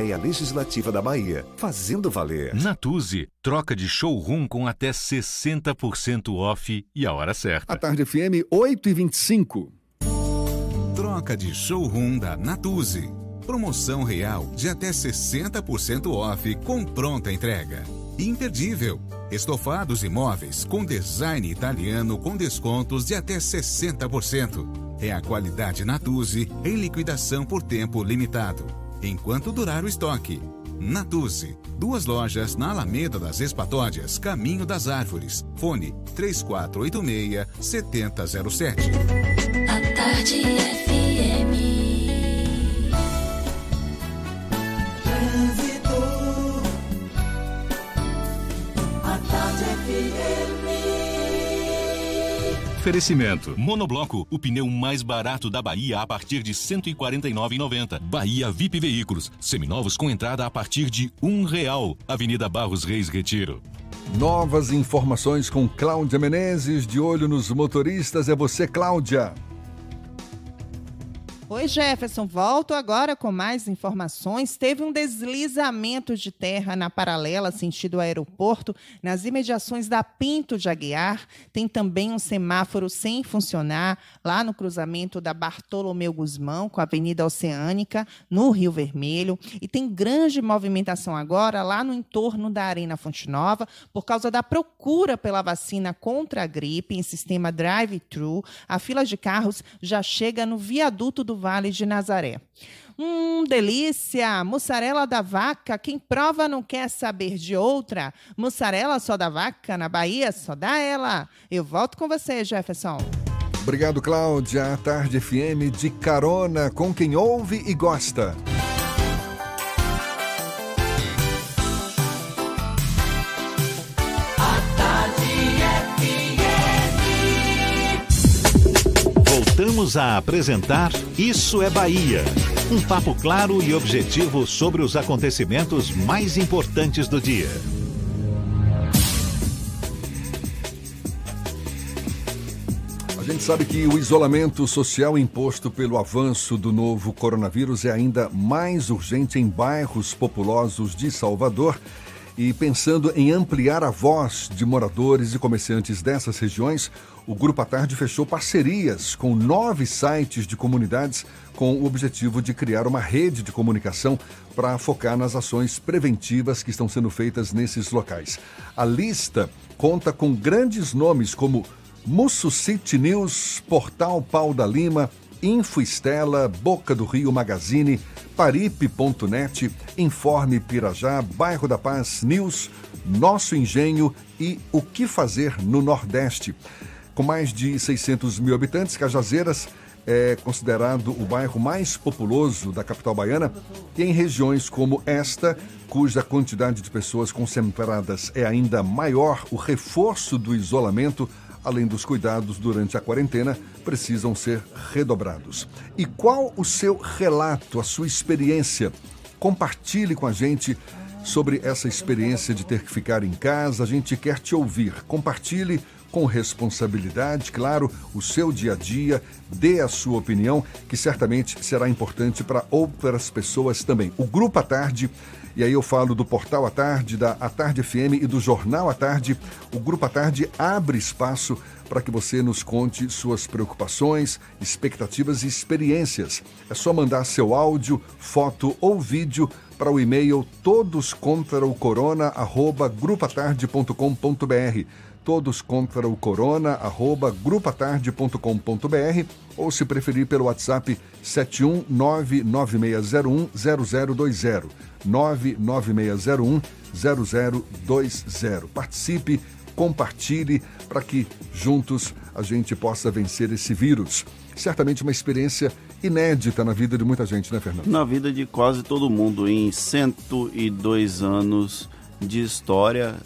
S9: Legislativa da Bahia, fazendo valer.
S2: Natuse, troca de showroom com até 60% off e a hora certa.
S3: A tarde FM 8 e 25
S31: Troca de showroom da Natuzzi. Promoção real de até 60% off com pronta entrega. Imperdível. Estofados e móveis com design italiano com descontos de até 60%. É a qualidade Natuzzi em liquidação por tempo limitado. Enquanto durar o estoque. Natuzzi. Duas lojas na Alameda das Espatódias, Caminho das Árvores. Fone 3486 7007.
S32: A tarde FM.
S2: Oferecimento. Monobloco, o pneu mais barato da Bahia a partir de R$ 149,90. Bahia VIP Veículos, seminovos com entrada a partir de um real. Avenida Barros Reis Retiro.
S3: Novas informações com Cláudia Menezes, de olho nos motoristas. É você, Cláudia.
S6: Oi, Jefferson. Volto agora com mais informações. Teve um deslizamento de terra na paralela sentido aeroporto, nas imediações da Pinto de Aguiar. Tem também um semáforo sem funcionar lá no cruzamento da Bartolomeu Guzmão com a Avenida Oceânica, no Rio Vermelho. E tem grande movimentação agora lá no entorno da Arena Fonte Nova, por causa da procura pela vacina contra a gripe em sistema drive-thru. A fila de carros já chega no viaduto do Vale de Nazaré. Hum, delícia! Mussarela da vaca, quem prova não quer saber de outra. Mussarela só da vaca, na Bahia só dá ela. Eu volto com você, Jefferson.
S3: Obrigado, Cláudia. A Tarde FM de carona com quem ouve e gosta.
S1: Voltamos a apresentar Isso é Bahia. Um papo claro e objetivo sobre os acontecimentos mais importantes do dia.
S3: A gente sabe que o isolamento social imposto pelo avanço do novo coronavírus é ainda mais urgente em bairros populosos de Salvador. E pensando em ampliar a voz de moradores e comerciantes dessas regiões, o Grupo à Tarde fechou parcerias com nove sites de comunidades com o objetivo de criar uma rede de comunicação para focar nas ações preventivas que estão sendo feitas nesses locais. A lista conta com grandes nomes como Musso City News, Portal Pau da Lima, Info Estela, Boca do Rio Magazine, Paripe.net, Informe Pirajá, Bairro da Paz News, Nosso Engenho e O que Fazer no Nordeste. Com mais de 600 mil habitantes, Cajazeiras é considerado o bairro mais populoso da capital baiana e em regiões como esta, cuja quantidade de pessoas concentradas é ainda maior, o reforço do isolamento, além dos cuidados durante a quarentena, precisam ser redobrados. E qual o seu relato, a sua experiência? Compartilhe com a gente sobre essa experiência de ter que ficar em casa. A gente quer te ouvir. Compartilhe com responsabilidade, claro, o seu dia a dia, dê a sua opinião, que certamente será importante para outras pessoas também. O Grupo à Tarde, e aí eu falo do Portal à Tarde, da À Tarde FM e do Jornal à Tarde, o Grupo à Tarde abre espaço para que você nos conte suas preocupações, expectativas e experiências. É só mandar seu áudio, foto ou vídeo para o e-mail todos contra o todos contra o corona, arroba grupatarde.com.br ou se preferir pelo WhatsApp 71996010020. 996010020. Participe, compartilhe para que juntos a gente possa vencer esse vírus. Certamente uma experiência inédita na vida de muita gente, né, Fernando?
S4: Na vida de quase todo mundo. Em 102 anos de história,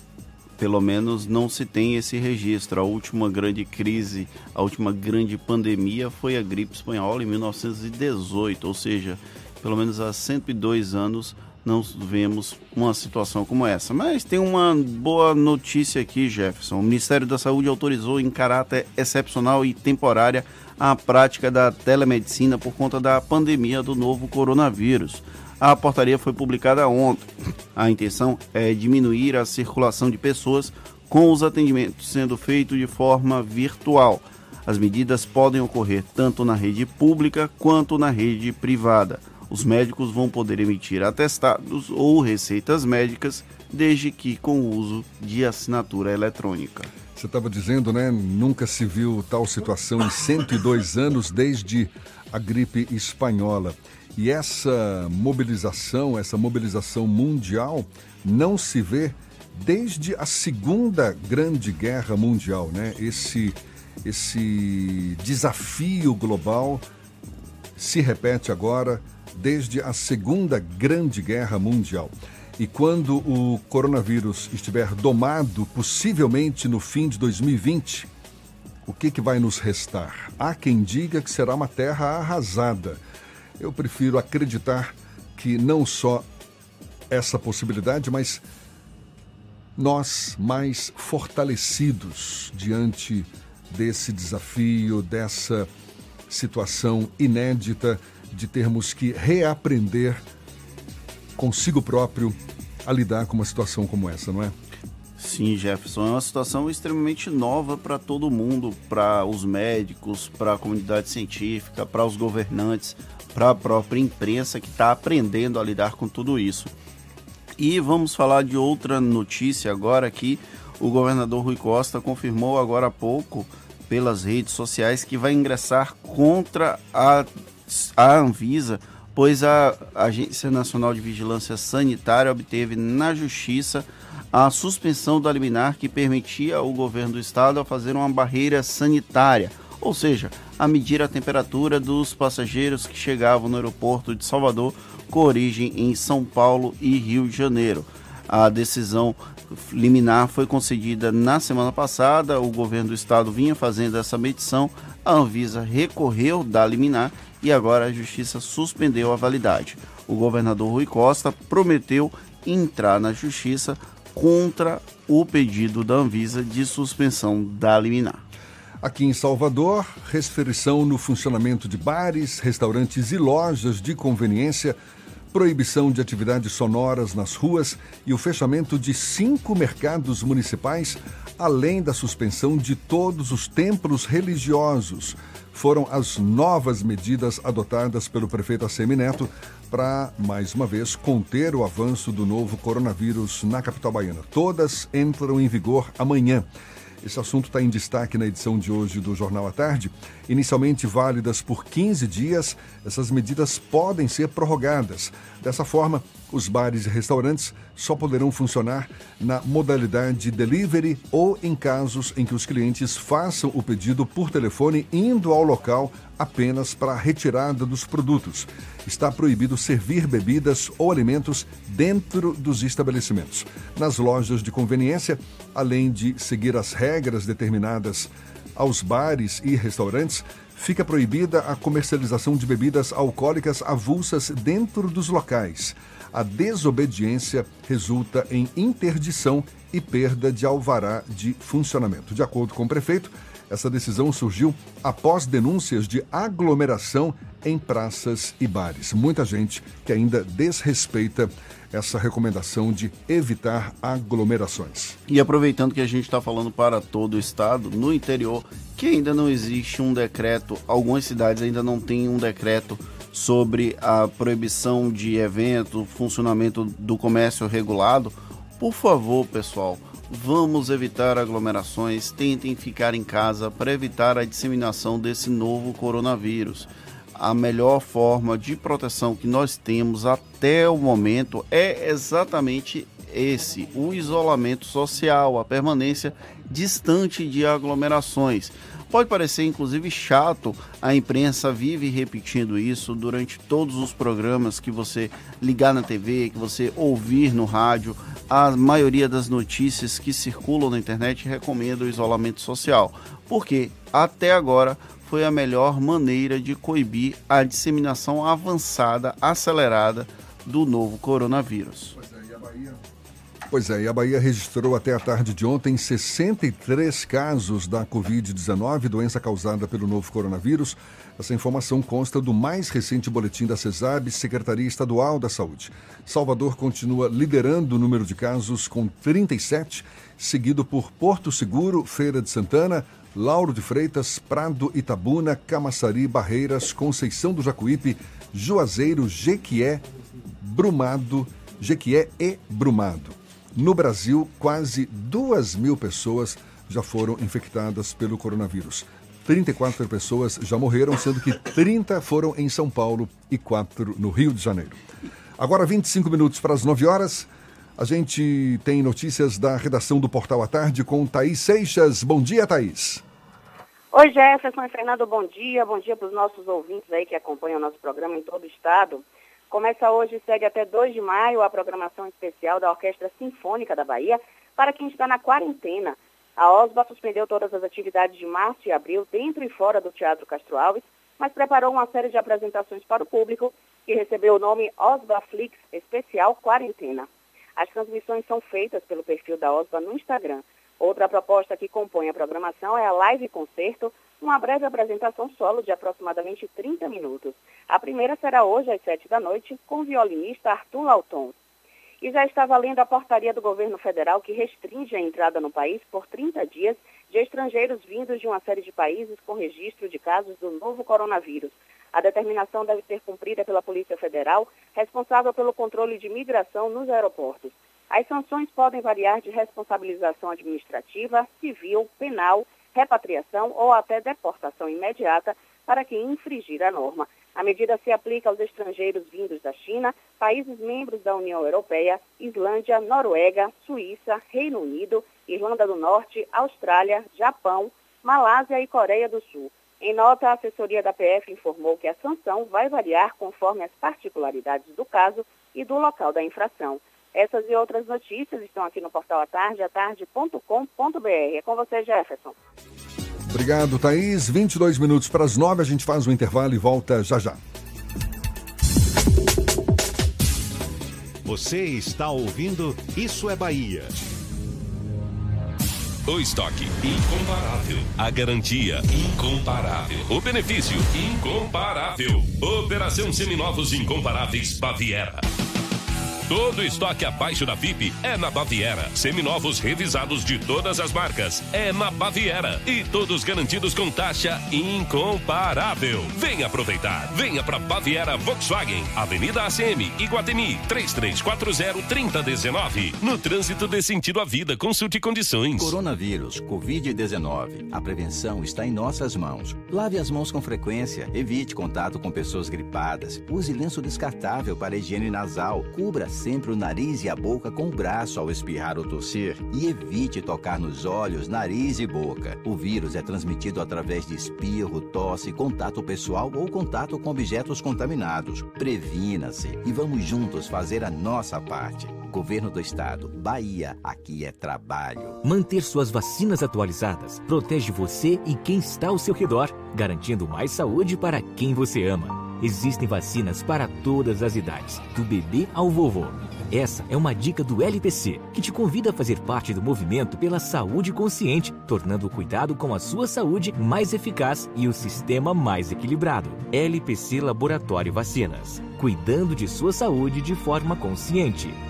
S4: pelo menos não se tem esse registro. A última grande crise, a última grande pandemia foi a gripe espanhola em 1918, ou seja, pelo menos há 102 anos não vemos uma situação como essa. Mas tem uma boa notícia aqui, Jefferson. O Ministério da Saúde autorizou em caráter excepcional e temporária a prática da telemedicina por conta da pandemia do novo coronavírus. A portaria foi publicada ontem. A intenção é diminuir a circulação de pessoas com os atendimentos sendo feitos de forma virtual. As medidas podem ocorrer tanto na rede pública quanto na rede privada. Os médicos vão poder emitir atestados ou receitas médicas, desde que com o uso de assinatura eletrônica.
S3: Você estava dizendo, né? Nunca se viu tal situação em 102 anos desde a gripe espanhola. E essa mobilização, essa mobilização mundial, não se vê desde a Segunda Grande Guerra Mundial, né? Esse, esse desafio global se repete agora desde a Segunda Grande Guerra Mundial. E quando o coronavírus estiver domado, possivelmente no fim de 2020, o que, que vai nos restar? Há quem diga que será uma terra arrasada. Eu prefiro acreditar que não só essa possibilidade, mas nós mais fortalecidos diante desse desafio, dessa situação inédita de termos que reaprender consigo próprio a lidar com uma situação como essa, não é?
S4: Sim, Jefferson, é uma situação extremamente nova para todo mundo, para os médicos, para a comunidade científica, para os governantes, para a própria imprensa que está aprendendo a lidar com tudo isso. E vamos falar de outra notícia agora que o governador Rui Costa confirmou agora há pouco pelas redes sociais que vai ingressar contra a, a Anvisa pois a Agência Nacional de Vigilância Sanitária obteve na Justiça a suspensão do liminar que permitia ao governo do estado a fazer uma barreira sanitária, ou seja, a medir a temperatura dos passageiros que chegavam no aeroporto de Salvador com origem em São Paulo e Rio de Janeiro. A decisão liminar foi concedida na semana passada, o governo do estado vinha fazendo essa medição, a Anvisa recorreu da liminar e agora a justiça suspendeu a validade. O governador Rui Costa prometeu entrar na justiça contra o pedido da Anvisa de suspensão da liminar.
S3: Aqui em Salvador, restrição no funcionamento de bares, restaurantes e lojas de conveniência, proibição de atividades sonoras nas ruas e o fechamento de cinco mercados municipais, além da suspensão de todos os templos religiosos foram as novas medidas adotadas pelo prefeito Assemineto para, mais uma vez, conter o avanço do novo coronavírus na capital baiana. Todas entram em vigor amanhã. Esse assunto está em destaque na edição de hoje do Jornal à Tarde. Inicialmente válidas por 15 dias, essas medidas podem ser prorrogadas. Dessa forma, os bares e restaurantes só poderão funcionar na modalidade delivery ou em casos em que os clientes façam o pedido por telefone indo ao local apenas para a retirada dos produtos. Está proibido servir bebidas ou alimentos dentro dos estabelecimentos. Nas lojas de conveniência, além de seguir as regras determinadas aos bares e restaurantes, fica proibida a comercialização de bebidas alcoólicas avulsas dentro dos locais. A desobediência resulta em interdição e perda de alvará de funcionamento. De acordo com o prefeito, essa decisão surgiu após denúncias de aglomeração em praças e bares. Muita gente que ainda desrespeita essa recomendação de evitar aglomerações.
S4: E aproveitando que a gente está falando para todo o estado, no interior, que ainda não existe um decreto, algumas cidades ainda não têm um decreto sobre a proibição de evento, funcionamento do comércio regulado. Por favor, pessoal, Vamos evitar aglomerações, tentem ficar em casa para evitar a disseminação desse novo coronavírus. A melhor forma de proteção que nós temos até o momento é exatamente esse: o isolamento social, a permanência distante de aglomerações. Pode parecer inclusive chato, a imprensa vive repetindo isso durante todos os programas que você ligar na TV, que você ouvir no rádio. A maioria das notícias que circulam na internet recomenda o isolamento social, porque até agora foi a melhor maneira de coibir a disseminação avançada, acelerada do novo coronavírus.
S3: Pois é, e a Bahia registrou até a tarde de ontem 63 casos da Covid-19, doença causada pelo novo coronavírus. Essa informação consta do mais recente boletim da CESAB, Secretaria Estadual da Saúde. Salvador continua liderando o número de casos com 37, seguido por Porto Seguro, Feira de Santana, Lauro de Freitas, Prado, Itabuna, Camaçari, Barreiras, Conceição do Jacuípe, Juazeiro, Jequié, Brumado, Jequié e Brumado. No Brasil, quase duas mil pessoas já foram infectadas pelo coronavírus. 34 pessoas já morreram, sendo que 30 foram em São Paulo e 4 no Rio de Janeiro. Agora, 25 minutos para as 9 horas. A gente tem notícias da redação do Portal à Tarde com Thaís Seixas. Bom dia, Thaís.
S19: Oi, Jefferson e Fernando, bom dia. Bom dia para os nossos ouvintes aí que acompanham o nosso programa em todo o estado. Começa hoje e segue até 2 de maio a programação especial da Orquestra Sinfônica da Bahia para quem está na quarentena. A OSBA suspendeu todas as atividades de março e abril dentro e fora do Teatro Castro Alves, mas preparou uma série de apresentações para o público que recebeu o nome OSBA Flix Especial Quarentena. As transmissões são feitas pelo perfil da OSBA no Instagram. Outra proposta que compõe a programação é a live concerto, uma breve apresentação solo de aproximadamente 30 minutos. A primeira será hoje às 7 da noite, com o violinista Arthur Lauton e já está valendo a portaria do governo federal que restringe a entrada no país por 30 dias de estrangeiros vindos de uma série de países com registro de casos do novo coronavírus. A determinação deve ser cumprida pela Polícia Federal, responsável pelo controle de migração nos aeroportos. As sanções podem variar de responsabilização administrativa, civil, penal, repatriação ou até deportação imediata para quem infringir a norma. A medida se aplica aos estrangeiros vindos da China, países membros da União Europeia, Islândia, Noruega, Suíça, Reino Unido, Irlanda do Norte, Austrália, Japão, Malásia e Coreia do Sul. Em nota, a assessoria da PF informou que a sanção vai variar conforme as particularidades do caso e do local da infração. Essas e outras notícias estão aqui no portal atarde, atarde.com.br. É com você, Jefferson.
S3: Obrigado, Thaís. 22 minutos para as 9, a gente faz o intervalo e volta já já.
S33: Você está ouvindo Isso é Bahia.
S11: O estoque incomparável. A garantia incomparável. O benefício incomparável. Operação Seminovos Incomparáveis Baviera. Todo estoque abaixo da FIP é na Baviera. Seminovos revisados de todas as marcas é na Baviera. E todos garantidos com taxa incomparável. Venha aproveitar. Venha para Baviera Volkswagen, Avenida ACM, Iguatemi, 3340-3019. No trânsito de sentido à vida, consulte condições.
S10: Coronavírus, Covid-19. A prevenção está em nossas mãos. Lave as mãos com frequência, evite contato com pessoas gripadas, use lenço descartável para higiene nasal, cubra sempre o nariz e a boca com o braço ao espirrar ou tossir e evite tocar nos olhos, nariz e boca. O vírus é transmitido através de espirro, tosse, contato pessoal ou contato com objetos contaminados. Previna-se e vamos juntos fazer a nossa parte. Governo do Estado, Bahia, aqui é trabalho.
S7: Manter suas vacinas atualizadas protege você e quem está ao seu redor, garantindo mais saúde para quem você ama. Existem vacinas para todas as idades, do bebê ao vovô. Essa é uma dica do LPC, que te convida a fazer parte do movimento pela saúde consciente, tornando o cuidado com a sua saúde mais eficaz e o sistema mais equilibrado. LPC Laboratório Vacinas. Cuidando de sua saúde de forma consciente.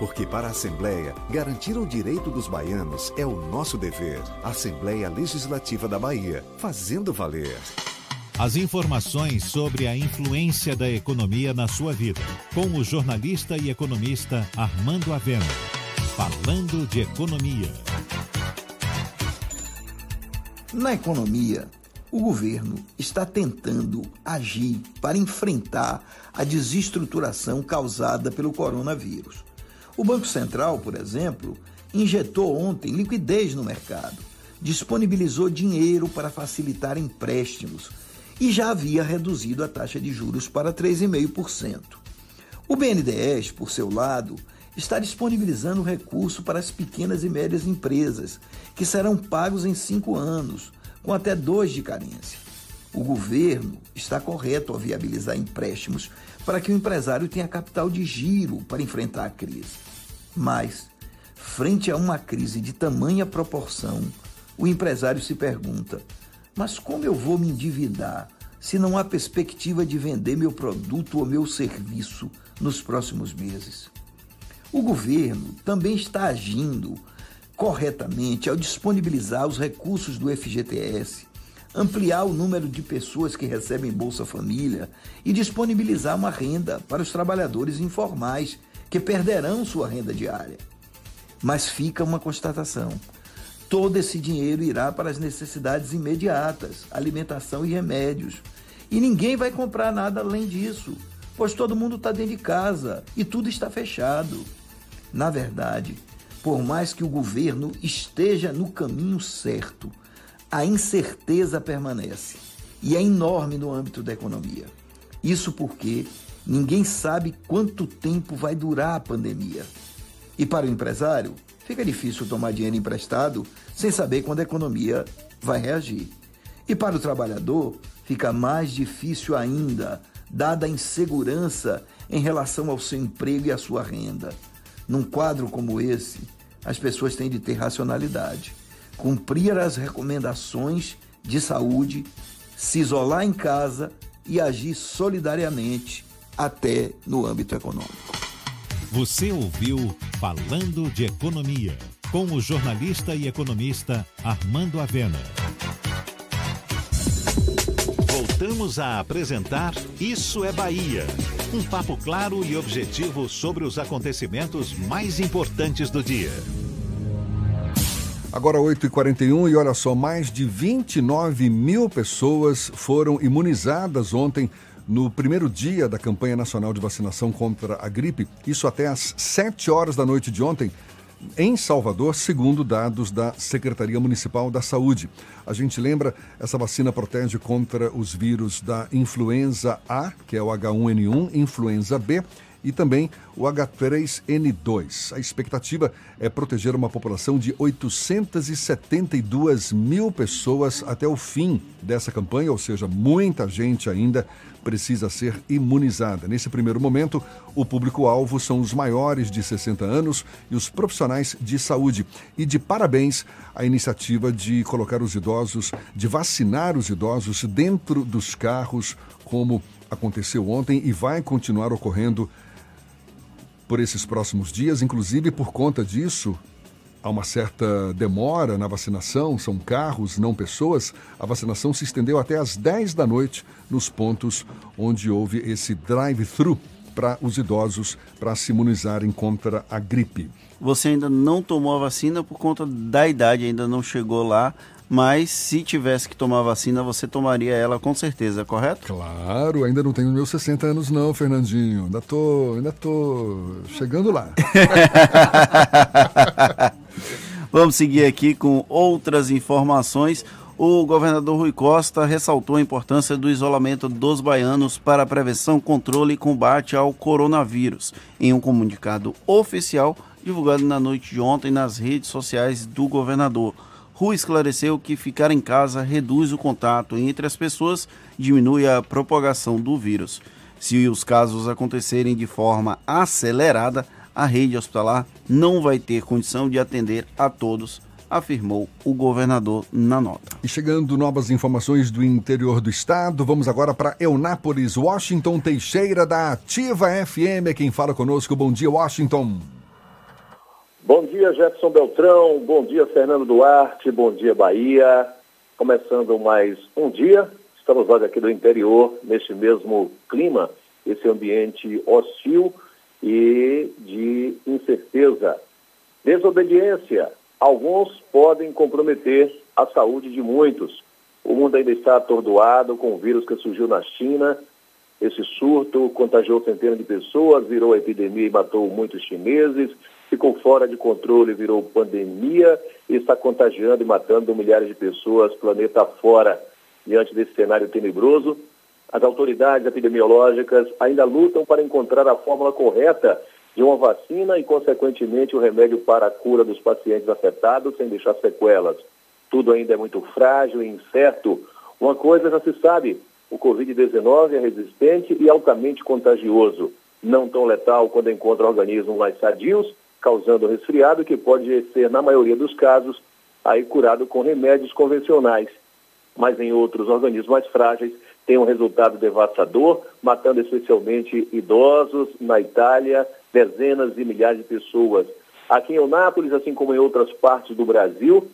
S1: Porque para a Assembleia, garantir o direito dos baianos é o nosso dever. Assembleia Legislativa da Bahia, fazendo valer.
S33: As informações sobre a influência da economia na sua vida, com o jornalista e economista Armando Avena. Falando de economia.
S34: Na economia, o governo está tentando agir para enfrentar a desestruturação causada pelo coronavírus. O Banco Central, por exemplo, injetou ontem liquidez no mercado, disponibilizou dinheiro para facilitar empréstimos e já havia reduzido a taxa de juros para 3,5%. O BNDES, por seu lado, está disponibilizando recurso para as pequenas e médias empresas, que serão pagos em cinco anos, com até dois de carência. O governo está correto ao viabilizar empréstimos para que o empresário tenha capital de giro para enfrentar a crise. Mas, frente a uma crise de tamanha proporção, o empresário se pergunta: mas como eu vou me endividar se não há perspectiva de vender meu produto ou meu serviço nos próximos meses? O governo também está agindo corretamente ao disponibilizar os recursos do FGTS, ampliar o número de pessoas que recebem Bolsa Família e disponibilizar uma renda para os trabalhadores informais que perderão sua renda diária. Mas fica uma constatação: todo esse dinheiro irá para as necessidades imediatas, alimentação e remédios. E ninguém vai comprar nada além disso, pois todo mundo está dentro de casa e tudo está fechado. Na verdade, por mais que o governo esteja no caminho certo, a incerteza permanece e é enorme no âmbito da economia. Isso porque ninguém sabe quanto tempo vai durar a pandemia. E para o empresário, fica difícil tomar dinheiro emprestado sem saber quando a economia vai reagir. E para o trabalhador, fica mais difícil ainda, dada a insegurança em relação ao seu emprego e à sua renda. Num quadro como esse, as pessoas têm de ter racionalidade, cumprir as recomendações de saúde, se isolar em casa e agir solidariamente até no âmbito econômico.
S1: Você ouviu Falando de Economia, com o jornalista e economista Armando Avena. Voltamos a apresentar Isso é Bahia. Um papo claro e objetivo sobre os acontecimentos mais importantes do dia.
S3: Agora 8h41 e olha só, mais de 29 mil pessoas foram imunizadas ontem no primeiro dia da campanha nacional de vacinação contra a gripe, isso até às 7 horas da noite de ontem, em Salvador, segundo dados da Secretaria Municipal da Saúde. A gente lembra, essa vacina protege contra os vírus da influenza A, que é o H1N1, influenza B e também o H3N2. A expectativa é proteger uma população de 872 mil pessoas até o fim dessa campanha, ou seja, muita gente ainda precisa ser imunizada. Nesse primeiro momento, o público-alvo são os maiores de 60 anos e os profissionais de saúde. E de parabéns à iniciativa de colocar os idosos, de vacinar os idosos dentro dos carros, como aconteceu ontem e vai continuar ocorrendo por esses próximos dias, inclusive por conta disso, há uma certa demora na vacinação, são carros, não pessoas. A vacinação se estendeu até às 10 da noite nos pontos onde houve esse drive-thru para os idosos para se imunizarem contra a gripe.
S4: Você ainda não tomou a vacina por conta da idade, ainda não chegou lá mas se tivesse que tomar vacina, você tomaria ela com certeza, correto?
S3: Claro, ainda não tenho meus 60 anos não, Fernandinho. Ainda tô, ainda tô chegando lá.
S4: Vamos seguir aqui com outras informações. O governador Rui Costa ressaltou a importância do isolamento dos baianos para a prevenção, controle e combate ao coronavírus. Em um comunicado oficial divulgado na noite de ontem nas redes sociais do governador. Rui esclareceu que ficar em casa reduz o contato entre as pessoas, diminui a propagação do vírus. Se os casos acontecerem de forma acelerada, a rede hospitalar não vai ter condição de atender a todos, afirmou o governador na nota.
S3: E chegando novas informações do interior do estado, vamos agora para Eunápolis, Washington Teixeira da Ativa FM, é quem fala conosco. Bom dia, Washington.
S35: Bom dia, Jefferson Beltrão. Bom dia, Fernando Duarte. Bom dia, Bahia. Começando mais um dia. Estamos nós aqui do interior, neste mesmo clima, esse ambiente hostil e de incerteza. Desobediência. Alguns podem comprometer a saúde de muitos. O mundo ainda está atordoado com o vírus que surgiu na China. Esse surto contagiou centenas de pessoas, virou epidemia e matou muitos chineses ficou fora de controle, virou pandemia e está contagiando e matando milhares de pessoas planeta fora. Diante desse cenário tenebroso, as autoridades epidemiológicas ainda lutam para encontrar a fórmula correta de uma vacina e, consequentemente, o remédio para a cura dos pacientes afetados sem deixar sequelas. Tudo ainda é muito frágil e incerto. Uma coisa já se sabe: o Covid-19 é resistente e altamente contagioso, não tão letal quando encontra organismos mais sadios, causando resfriado que pode ser, na maioria dos casos, aí curado com remédios convencionais. Mas em outros organismos mais frágeis, tem um resultado devastador, matando especialmente idosos na Itália, dezenas de milhares de pessoas. Aqui em Eunápolis, assim como em outras partes do Brasil,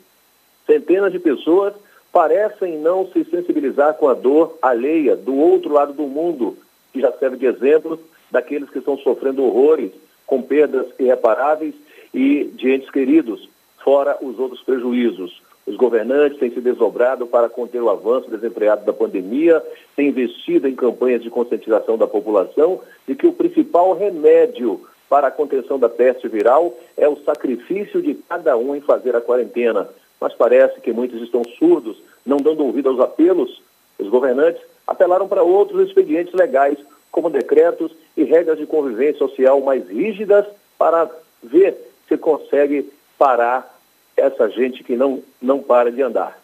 S35: centenas de pessoas parecem não se sensibilizar com a dor alheia do outro lado do mundo, que já serve de exemplo daqueles que estão sofrendo horrores com perdas irreparáveis e de entes queridos, fora os outros prejuízos. Os governantes têm se desdobrado para conter o avanço desenfreado da pandemia, têm investido em campanhas de conscientização da população de que o principal remédio para a contenção da peste viral é o sacrifício de cada um em fazer a quarentena. Mas parece que muitos estão surdos, não dando ouvido aos apelos. Os governantes apelaram para outros expedientes legais, como decretos e regras de convivência social mais rígidas, para ver se consegue parar essa gente que não, não para de andar.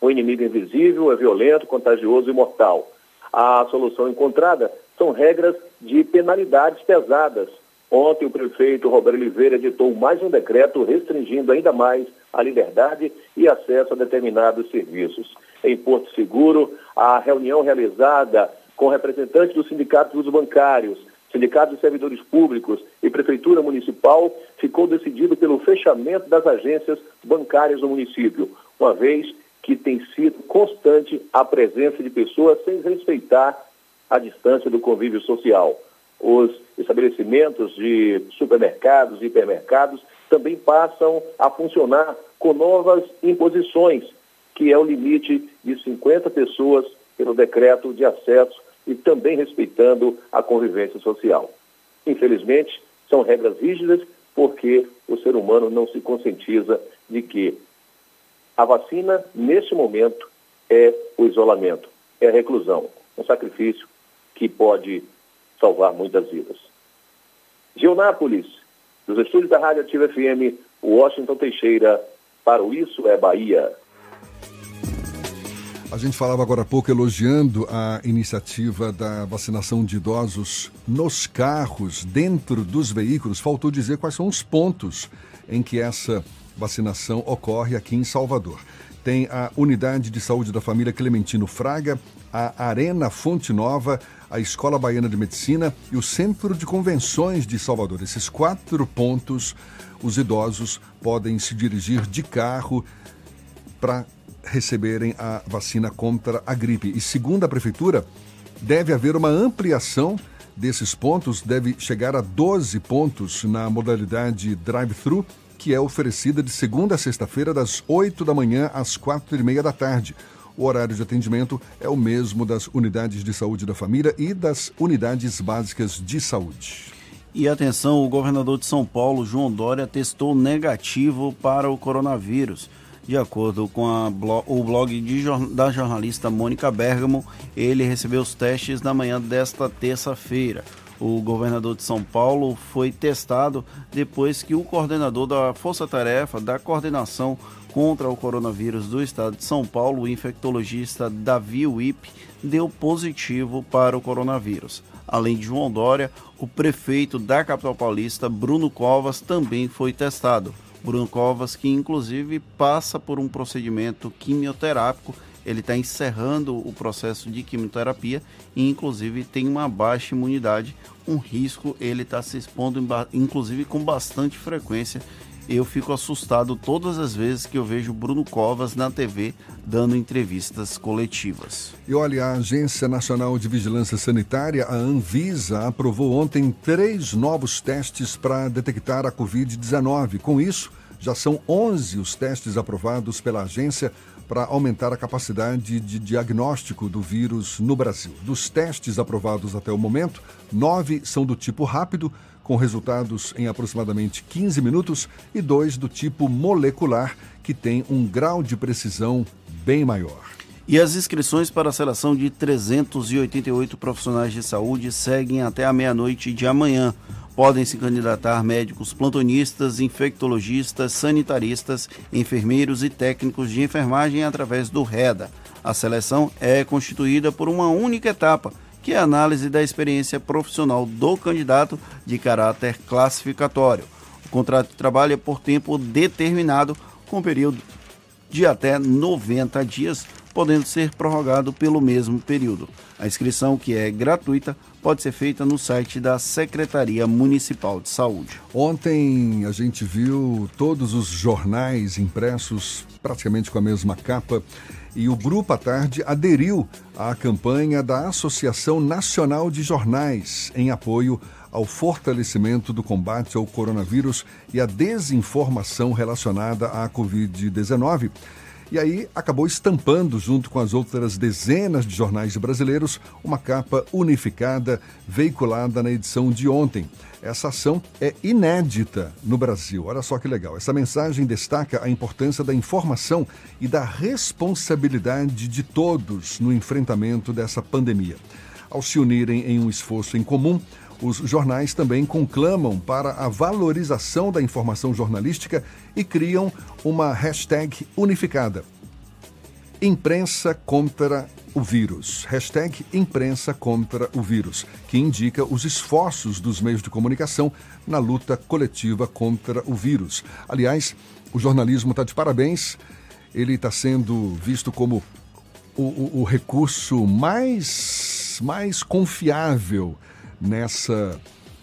S35: O inimigo invisível é violento, contagioso e mortal. A solução encontrada são regras de penalidades pesadas. Ontem, o prefeito Roberto Oliveira editou mais um decreto restringindo ainda mais a liberdade e acesso a determinados serviços. Em Porto Seguro, a reunião realizada com representantes dos sindicatos dos bancários, sindicatos de servidores públicos e prefeitura municipal, ficou decidido pelo fechamento das agências bancárias do município, uma vez que tem sido constante a presença de pessoas sem respeitar a distância do convívio social. Os estabelecimentos de supermercados e hipermercados também passam a funcionar com novas imposições, que é o limite de 50 pessoas pelo decreto de acesso e também respeitando a convivência social. Infelizmente, são regras rígidas porque o ser humano não se conscientiza de que a vacina, neste momento, é o isolamento, é a reclusão, um sacrifício que pode salvar muitas vidas. Geonápolis, dos estúdios da Rádio Ativa FM, Washington Teixeira, para o Isso é Bahia.
S3: A gente falava agora há pouco elogiando a iniciativa da vacinação de idosos nos carros, dentro dos veículos. Faltou dizer quais são os pontos em que essa vacinação ocorre aqui em Salvador. Tem a Unidade de Saúde da Família Clementino Fraga, a Arena Fonte Nova, a Escola Baiana de Medicina e o Centro de Convenções de Salvador. Esses quatro pontos, os idosos podem se dirigir de carro para receberem a vacina contra a gripe. E segundo a prefeitura, deve haver uma ampliação desses pontos, deve chegar a 12 pontos na modalidade drive-thru que é oferecida de segunda a sexta-feira, das 8 da manhã às quatro e meia da tarde. O horário de atendimento é o mesmo das unidades de saúde da família e das unidades básicas de saúde.
S4: E atenção, o governador de São Paulo, João Dória, testou negativo para o coronavírus. De acordo com blo o blog de, da jornalista Mônica Bergamo, ele recebeu os testes na manhã desta terça-feira. O governador de São Paulo foi testado depois que o coordenador da Força Tarefa da Coordenação contra o Coronavírus do Estado de São Paulo, o infectologista Davi Wip, deu positivo para o coronavírus. Além de João Dória, o prefeito da capital paulista, Bruno Covas, também foi testado. Bruno Covas, que inclusive passa por um procedimento quimioterápico ele está encerrando o processo de quimioterapia e inclusive tem uma baixa imunidade, um risco, ele está se expondo inclusive com bastante frequência. Eu fico assustado todas as vezes que eu vejo Bruno Covas na TV dando entrevistas coletivas.
S3: E olha, a Agência Nacional de Vigilância Sanitária, a Anvisa, aprovou ontem três novos testes para detectar a Covid-19. Com isso, Já são 11 os testes aprovados pela agência para aumentar a capacidade de diagnóstico do vírus no Brasil. Dos testes aprovados até o momento, nove são do tipo rápido, com resultados em aproximadamente 15 minutos, e dois do tipo molecular, que tem um grau de precisão bem maior.
S4: E as inscrições para a seleção de 388 profissionais de saúde seguem até a meia-noite de amanhã. Podem se candidatar médicos plantonistas, infectologistas, sanitaristas, enfermeiros e técnicos de enfermagem através do REDA. A seleção é constituída por uma única etapa, que é a análise da experiência profissional do candidato de caráter classificatório. O contrato de trabalho é por tempo determinado, com período de até 90 dias, podendo ser prorrogado pelo mesmo período. A inscrição, que é gratuita, pode ser feita no site da Secretaria Municipal de Saúde.
S3: Ontem a gente viu todos os jornais impressos praticamente com a mesma capa e o Grupo à Tarde aderiu à campanha da Associação Nacional de Jornais em apoio ao fortalecimento do combate ao coronavírus e à desinformação relacionada à Covid-19. E aí acabou estampando, junto com as outras dezenas de jornais brasileiros, uma capa unificada veiculada na edição de ontem. Essa ação é inédita no Brasil. Olha só que legal. Essa mensagem destaca a importância da informação e da responsabilidade de todos no enfrentamento dessa pandemia. Ao se unirem em um esforço em comum, os jornais também conclamam para a valorização da informação jornalística e criam uma hashtag unificada. Imprensa contra o vírus. Hashtag imprensa contra o vírus, que indica os esforços dos meios de comunicação na luta coletiva contra o vírus. Aliás, o jornalismo está de parabéns. Ele está sendo visto como o, o, o recurso mais, mais confiável nessa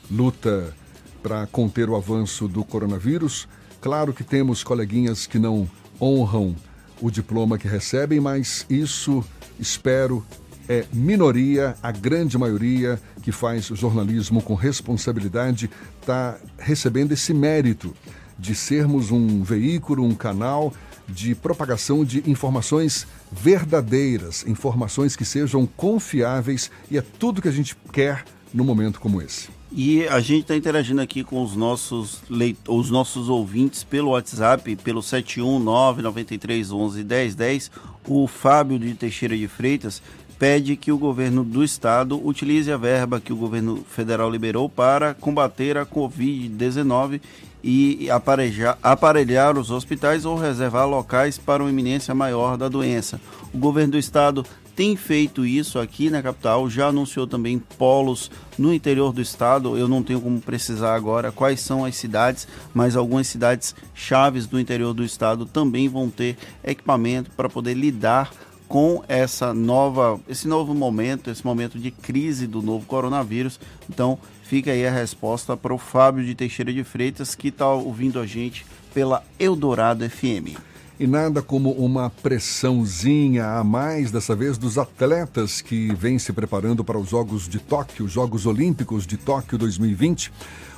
S3: luta para conter o avanço do coronavírus. Claro que temos coleguinhas que não honram o diploma que recebem, mas isso, espero, é minoria, a grande maioria que faz jornalismo com responsabilidade está recebendo esse mérito de sermos um veículo, um canal de propagação de informações verdadeiras, informações que sejam confiáveis e é tudo que a gente quer num momento como esse.
S4: E a gente está interagindo aqui com os nossos, leit os nossos ouvintes pelo WhatsApp, pelo 71993111010. O Fábio de Teixeira de Freitas pede que o governo do estado utilize a verba que o governo federal liberou para combater a Covid-19 e aparelhar, aparelhar os hospitais ou reservar locais para uma iminência maior da doença. O governo do estado tem feito isso aqui na capital, já anunciou também polos no interior do estado. Eu não tenho como precisar agora quais são as cidades, mas algumas cidades chaves do interior do estado também vão ter equipamento para poder lidar com essa nova, esse novo momento, esse momento de crise do novo coronavírus. Então, fica aí a resposta para o Fábio de Teixeira de Freitas, que está ouvindo a gente pela Eldorado FM.
S3: E nada como uma pressãozinha a mais, dessa vez dos atletas que vêm se preparando para os Jogos de Tóquio, Jogos Olímpicos de Tóquio 2020.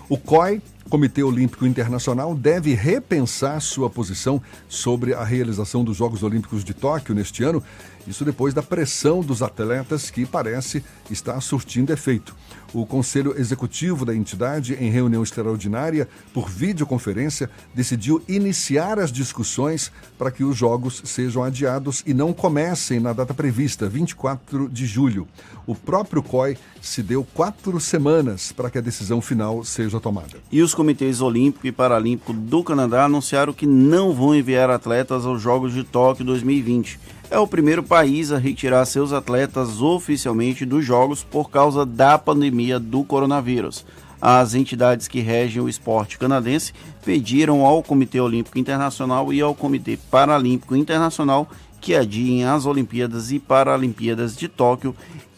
S3: O COI, Comitê Olímpico Internacional, deve repensar sua posição sobre a realização dos Jogos Olímpicos de Tóquio neste ano, isso depois da pressão dos atletas que parece estar surtindo efeito o Conselho Executivo da entidade, em reunião extraordinária por videoconferência, decidiu iniciar as discussões para que os jogos sejam adiados e não comecem na data prevista, 24 de julho. O próprio COI se deu quatro semanas para que a decisão final seja tomada.
S4: E os comitês Olímpico e Paralímpico do Canadá anunciaram que não vão enviar atletas aos Jogos de Tóquio 2020 é o primeiro país a retirar seus atletas oficialmente dos Jogos por causa da pandemia do coronavírus. As entidades que regem o esporte canadense pediram ao Comitê Olímpico Internacional e ao Comitê Paralímpico Internacional que adiem as Olimpíadas e Paralimpíadas de Tóquio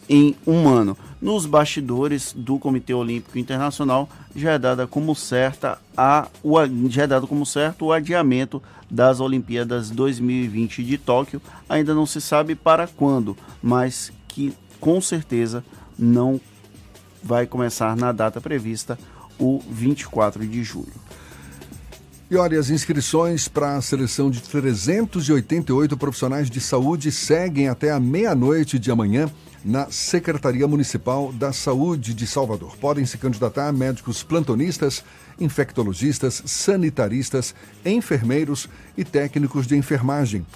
S4: em um ano. Nos bastidores do Comitê Olímpico Internacional já é dada como certa a, o, já é dado como certo o adiamento das Olimpíadas 2020 de Tóquio. Ainda não se sabe para quando, mas que com certeza não vai começar na data prevista, o 24 de julho.
S3: E olha, as inscrições para a seleção de 388 profissionais de saúde seguem até a meia-noite de amanhã na Secretaria Municipal da Saúde de Salvador. Podem se candidatar médicos plantonistas, infectologistas, sanitaristas, enfermeiros e técnicos de enfermagem.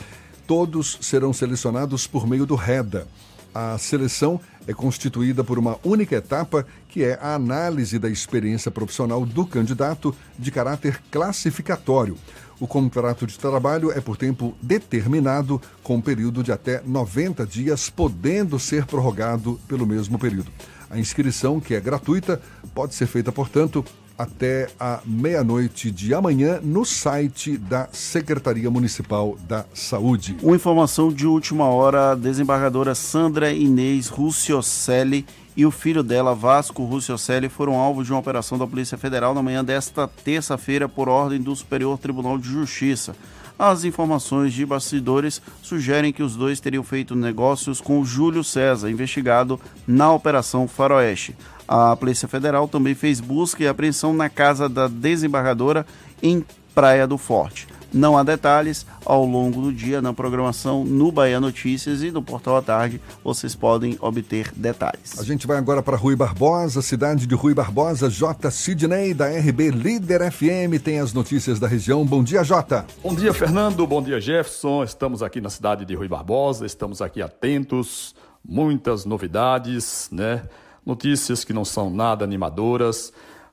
S3: Todos serão selecionados por meio do REDA. A seleção é constituída por uma única etapa, que é a análise da experiência profissional do candidato de caráter classificatório. O contrato de trabalho é por tempo determinado, com um período de até 90 dias, podendo ser prorrogado pelo mesmo período. A inscrição, que é gratuita, pode ser feita, portanto, até a meia-noite de amanhã no site da Secretaria Municipal da Saúde.
S4: Uma informação de última hora: a desembargadora Sandra Inês Ruciocelli e o filho dela, Vasco Ruciocelli, foram alvo de uma operação da Polícia Federal na manhã desta terça-feira por ordem do Superior Tribunal de Justiça. As informações de bastidores sugerem que os dois teriam feito negócios com Júlio César, investigado na Operação Faroeste. A Polícia Federal também fez busca e apreensão na casa da desembargadora em Praia do Forte. Não há detalhes ao longo do dia na programação no Bahia Notícias e no Portal à Tarde. Vocês podem obter detalhes.
S3: A gente vai agora para Rui Barbosa, cidade de Rui Barbosa. J. Sidney, da RB Líder FM, tem as notícias da região. Bom dia, J.
S36: Bom dia, Fernando. Bom dia, Jefferson. Estamos aqui na cidade de Rui Barbosa, estamos aqui atentos. Muitas novidades, né? Notícias que não são nada animadoras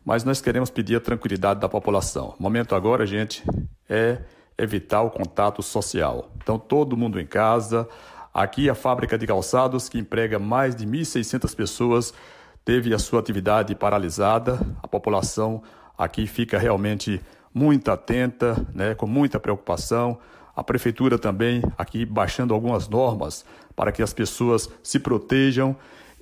S36: mas nós queremos pedir a tranquilidade da população. O momento agora, gente, é evitar o contato social. Então, todo mundo em casa. Aqui, a fábrica de calçados, que emprega mais de 1.600 pessoas, teve a sua atividade paralisada. A população aqui fica realmente muito atenta, né, com muita preocupação. A prefeitura também aqui baixando algumas normas para que as pessoas se protejam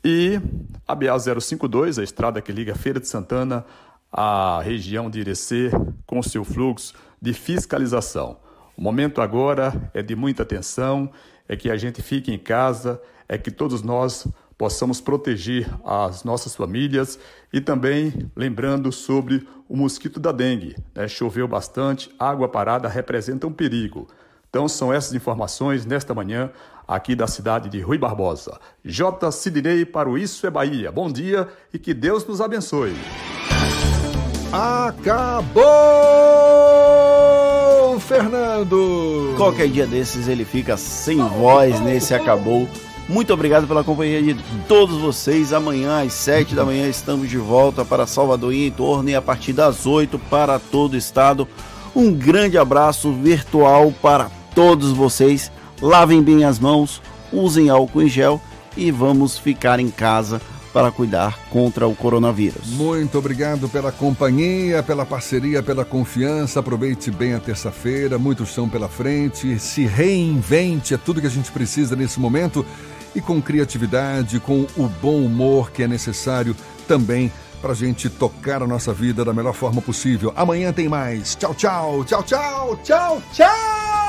S36: e a BA 052, a estrada que liga Feira de Santana à região de Irecê, com seu fluxo de fiscalização. O momento agora é de muita atenção, é que a gente fique em casa, é que todos nós possamos proteger as nossas famílias e também lembrando sobre o mosquito da dengue. Né? Choveu bastante, água parada representa um perigo. Então são essas informações nesta manhã aqui da cidade de Rui Barbosa. J. Sidney para o Isso é Bahia. Bom dia e que Deus nos abençoe.
S3: Acabou, Fernando!
S4: Qualquer dia desses ele fica sem voz nesse acabou. Muito obrigado pela companhia de todos vocês. Amanhã às 7 da manhã estamos de volta para Salvador e em torno e a partir das 8 para todo o estado. Um grande abraço virtual para todos vocês. Lavem bem as mãos, usem álcool em gel e vamos ficar em casa para cuidar contra o coronavírus.
S3: Muito obrigado pela companhia, pela parceria, pela confiança. Aproveite bem a terça-feira, muito chão pela frente. Se reinvente, é tudo que a gente precisa nesse momento. E com criatividade, com o bom humor que é necessário também para a gente tocar a nossa vida da melhor forma possível. Amanhã tem mais. Tchau, tchau, tchau, tchau, tchau, tchau!